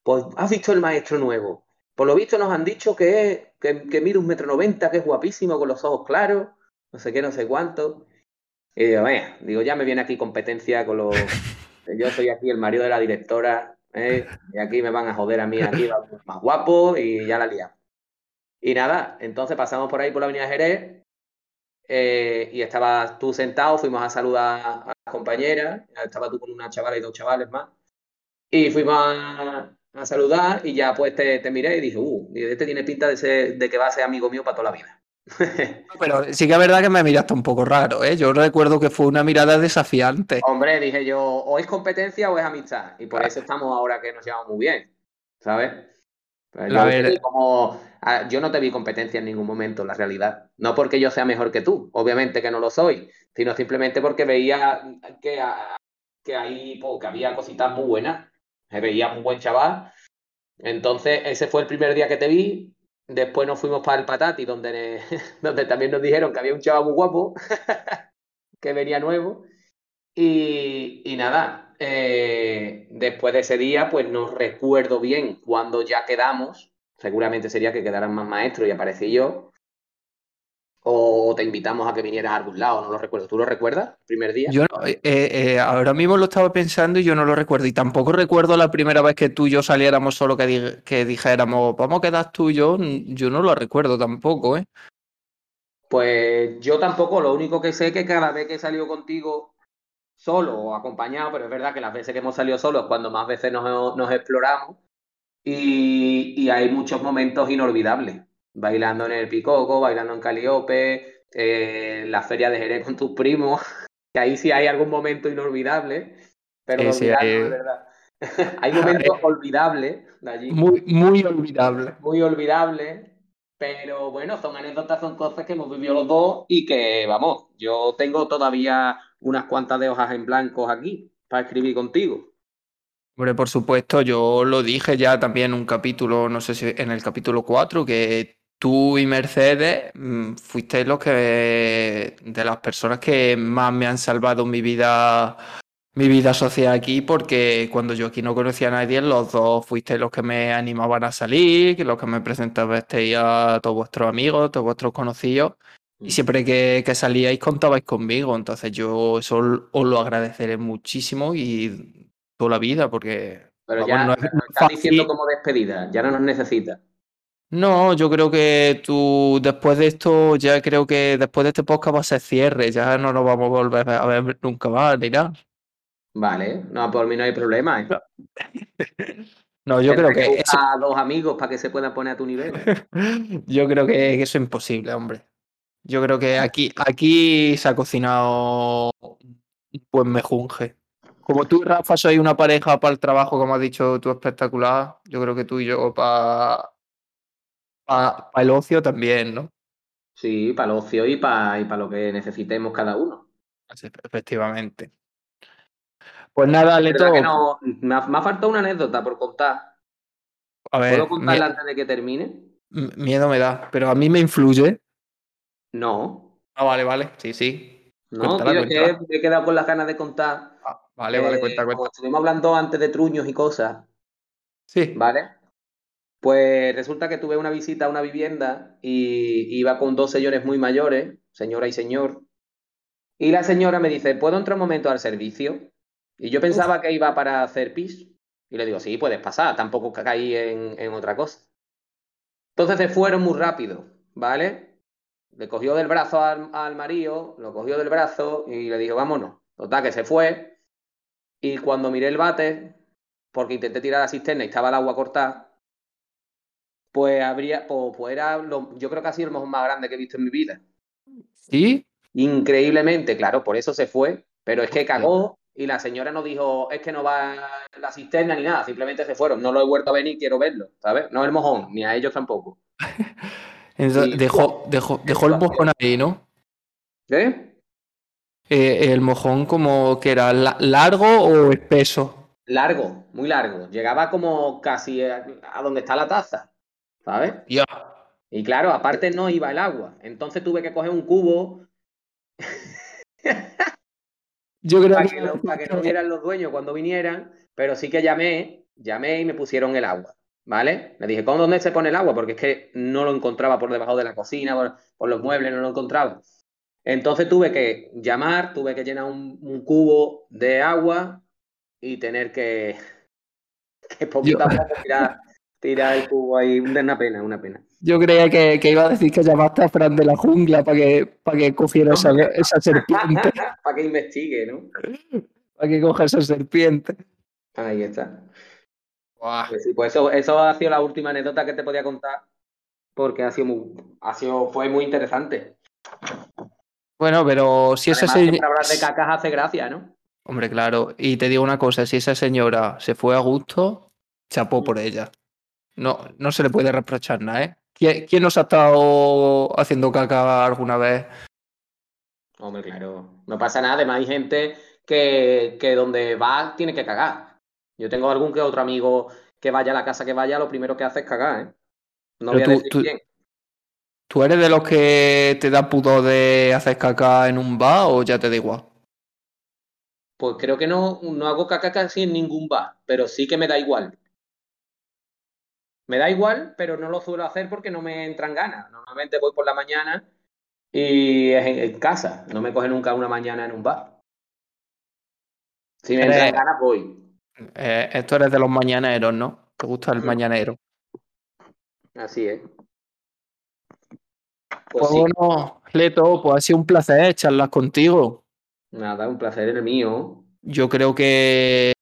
pues has visto el maestro nuevo. Por lo visto nos han dicho que, es, que, mide un metro noventa, que es guapísimo, con los ojos claros, no sé qué, no sé cuánto. Y digo, venga, digo, ya me viene aquí competencia con los... <laughs> Yo soy aquí el marido de la directora, ¿eh? y aquí me van a joder a mí, aquí más guapo, y ya la liamos. Y nada, entonces pasamos por ahí por la avenida Jerez, eh, y estabas tú sentado, fuimos a saludar a las compañeras, estaba tú con una chavala y dos chavales más, y fuimos a, a saludar y ya pues te, te, miré y dije, uh, este tiene pinta de, ser, de que va a ser amigo mío para toda la vida. <laughs> Pero sí que es verdad que me miraste un poco raro, ¿eh? Yo recuerdo que fue una mirada desafiante. Hombre, dije yo, o es competencia o es amistad, y por eso estamos ahora que nos llevamos muy bien, ¿sabes? Yo, ver... como, yo no te vi competencia en ningún momento, la realidad. No porque yo sea mejor que tú, obviamente que no lo soy, sino simplemente porque veía que, que, ahí, pues, que había cositas muy buenas. Me veía muy buen chaval. Entonces, ese fue el primer día que te vi. Después nos fuimos para el Patati, donde, <laughs> donde también nos dijeron que había un chaval muy guapo, <laughs> que venía nuevo. Y, y nada, eh, después de ese día, pues no recuerdo bien cuando ya quedamos. Seguramente sería que quedaran más maestros y aparecí yo. O te invitamos a que vinieras a algún lado, no lo recuerdo. ¿Tú lo recuerdas? ¿Primer día? Yo no, eh, eh, ahora mismo lo estaba pensando y yo no lo recuerdo. Y tampoco recuerdo la primera vez que tú y yo saliéramos solo que, di que dijéramos, vamos a quedar tú y yo. Yo no lo recuerdo tampoco, ¿eh? Pues yo tampoco. Lo único que sé es que cada vez que he salido contigo solo o acompañado, pero es verdad que las veces que hemos salido solos es cuando más veces nos, nos exploramos. Y, y hay muchos momentos inolvidables bailando en el Picoco, bailando en Caliope, eh, la feria de Jerez con tus primos, <laughs> que ahí sí hay algún momento inolvidable, pero sí, sí, hay... de verdad. <laughs> hay momentos <laughs> olvidables de allí. Muy, muy olvidable. Muy olvidable, pero bueno, son anécdotas, son cosas que hemos vivido los dos y que, vamos, yo tengo todavía unas cuantas de hojas en blanco aquí para escribir contigo. Hombre, por supuesto, yo lo dije ya también en un capítulo, no sé si en el capítulo 4, que tú y Mercedes mm, fuisteis los que de las personas que más me han salvado mi vida mi vida social aquí porque cuando yo aquí no conocía a nadie los dos fuisteis los que me animaban a salir los que me presentasteis a todos vuestros amigos todos vuestros conocidos y mm. siempre que, que salíais contabais conmigo entonces yo eso os lo agradeceré muchísimo y toda la vida porque pero vamos, ya no es, estás diciendo como despedida ya no nos necesitas no, yo creo que tú después de esto, ya creo que después de este podcast va a ser cierre, ya no nos vamos a volver a ver nunca más ni nada. Vale, no, por mí no hay problema. ¿eh? No, <laughs> yo creo que. Eso... A dos amigos para que se puedan poner a tu nivel. <laughs> yo creo que eso es imposible, hombre. Yo creo que aquí, aquí se ha cocinado buen mejunje. Como tú, Rafa, sois una pareja para el trabajo, como has dicho tú, espectacular. Yo creo que tú y yo para pa el ocio también, ¿no? Sí, para el ocio y para y pa lo que necesitemos cada uno. Efectivamente. Pues nada, Leto. No, me, ha, me, ha, faltado una anécdota por contar. A ver, ¿Puedo contarla antes de que termine? Miedo me da, pero a mí me influye. No. Ah, vale, vale. Sí, sí. No, tío, que he quedado con las ganas de contar. Ah, vale, vale, cuenta, cuenta. Como estuvimos hablando antes de truños y cosas. Sí. ¿Vale? Pues resulta que tuve una visita a una vivienda y iba con dos señores muy mayores, señora y señor. Y la señora me dice, ¿puedo entrar un momento al servicio? Y yo pensaba Uf. que iba para hacer pis. Y le digo, sí, puedes pasar, tampoco caí en, en otra cosa. Entonces se fueron muy rápido, ¿vale? Le cogió del brazo al, al marido, lo cogió del brazo y le dijo, vámonos. Total, que se fue. Y cuando miré el bate, porque intenté tirar la cisterna y estaba el agua cortada, pues habría, pues, pues era, lo, yo creo que ha sido el mojón más grande que he visto en mi vida. ¿Sí? Increíblemente, claro, por eso se fue, pero es que cagó y la señora no dijo, es que no va la cisterna ni nada, simplemente se fueron, no lo he vuelto a venir, quiero verlo, ¿sabes? No el mojón, ni a ellos tampoco. <laughs> Entonces, dejó, dejó, dejó el mojón ahí, ¿no? ¿Qué? Eh, el mojón como que era la- largo o espeso. Largo, muy largo. Llegaba como casi a, a donde está la taza, ¿sabes? Ya. Y claro, aparte no iba el agua. Entonces tuve que coger un cubo <laughs> Yo creo para que, que, no, para que no vieran los dueños cuando vinieran, pero sí que llamé, llamé y me pusieron el agua, ¿vale? Le dije, ¿cómo dónde se pone el agua? Porque es que no lo encontraba por debajo de la cocina, por, por los muebles, no lo encontraba. Entonces tuve que llamar, tuve que llenar un, un cubo de agua y tener que, <laughs> que poquito a poco tirar, tirar el cubo ahí. Una pena, una pena. Yo creía que, que iba a decir que llamaste a Fran de la jungla para que, para que cogiera esa, esa serpiente. <laughs> para que investigue, ¿no? para que coja esa serpiente. Ahí está. Pues sí, pues eso, eso ha sido la última anécdota que te podía contar, porque ha sido muy, ha sido, fue muy interesante. Bueno, pero si esa Además, se- siempre hablar de cacas hace gracia, ¿no? Hombre, claro. Y te digo una cosa, si esa señora se fue a gusto, chapó por ella. No, no se le puede reprochar nada, ¿eh? ¿Quién, quién nos ha estado haciendo caca alguna vez? Hombre, claro, no pasa nada. Además, hay gente que, que donde va tiene que cagar. Yo tengo algún que otro amigo que vaya a la casa que vaya, lo primero que hace es cagar, ¿eh? No Pero voy a decir tú- quién. ¿Tú eres de los que te da pudor de hacer caca en un bar o ya te da igual? Pues creo que no, no hago caca casi en ningún bar, pero sí que me da igual. Me da igual, pero no lo suelo hacer porque no me entran ganas. Normalmente voy por la mañana y es en, en casa. No me coge nunca una mañana en un bar. Si me entran ganas, voy. Eh, esto eres de los mañaneros, ¿no? ¿Te gusta el Mm. mañanero? Así es. Pues Pues sí, bueno, Leto, pues ha sido un placer charlar contigo. nada, un placer el mío. Yo creo que,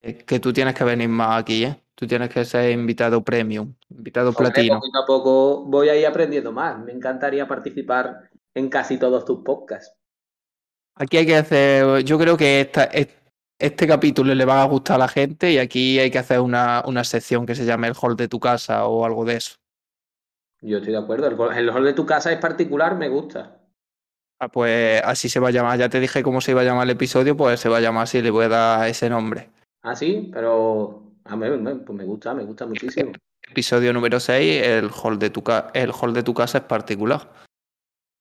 que tú tienes que venir más aquí, ¿eh? Tú tienes que ser invitado premium, invitado Hombre, platino. poquito a poco voy a ir aprendiendo más. Me encantaría participar en casi todos tus podcasts. Aquí hay que hacer, yo creo que esta, es- este capítulo le va a gustar a la gente y aquí hay que hacer una, una sección que se llame el hall de tu casa o algo de eso. Yo estoy de acuerdo. El, hall de tu casa es particular, me gusta. Ah, pues así se va a llamar. Ya te dije cómo se iba a llamar el episodio, pues se va a llamar así, le voy a dar ese nombre. Ah, sí, pero. A mí, me- pues me gusta, me gusta muchísimo. Episodio número 6, el hall de tu, ca- el hall de tu casa es particular.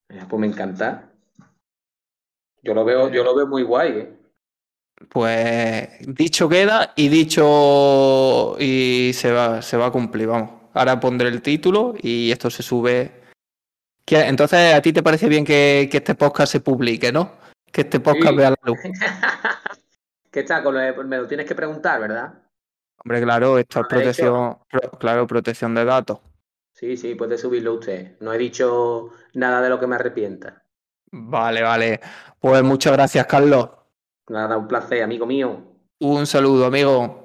Pues me encanta. Yo lo veo, yo lo veo muy guay, ¿eh? Pues dicho queda y dicho y se va, se va a cumplir, vamos. Ahora pondré el título y esto se sube. ¿Qué- Entonces, ¿a ti te parece bien que, que este podcast se publique, no? Que este podcast Sí. vea la luz. ¿Qué está? Con lo de- me lo tienes que preguntar, ¿verdad? Hombre, claro, esto es protección, pro- claro, protección de datos. Sí, sí, puede subirlo usted. No he dicho nada de lo que me arrepienta. Vale, vale. Pues muchas gracias, Carlos. Nada, un placer, amigo mío. Un saludo, amigo.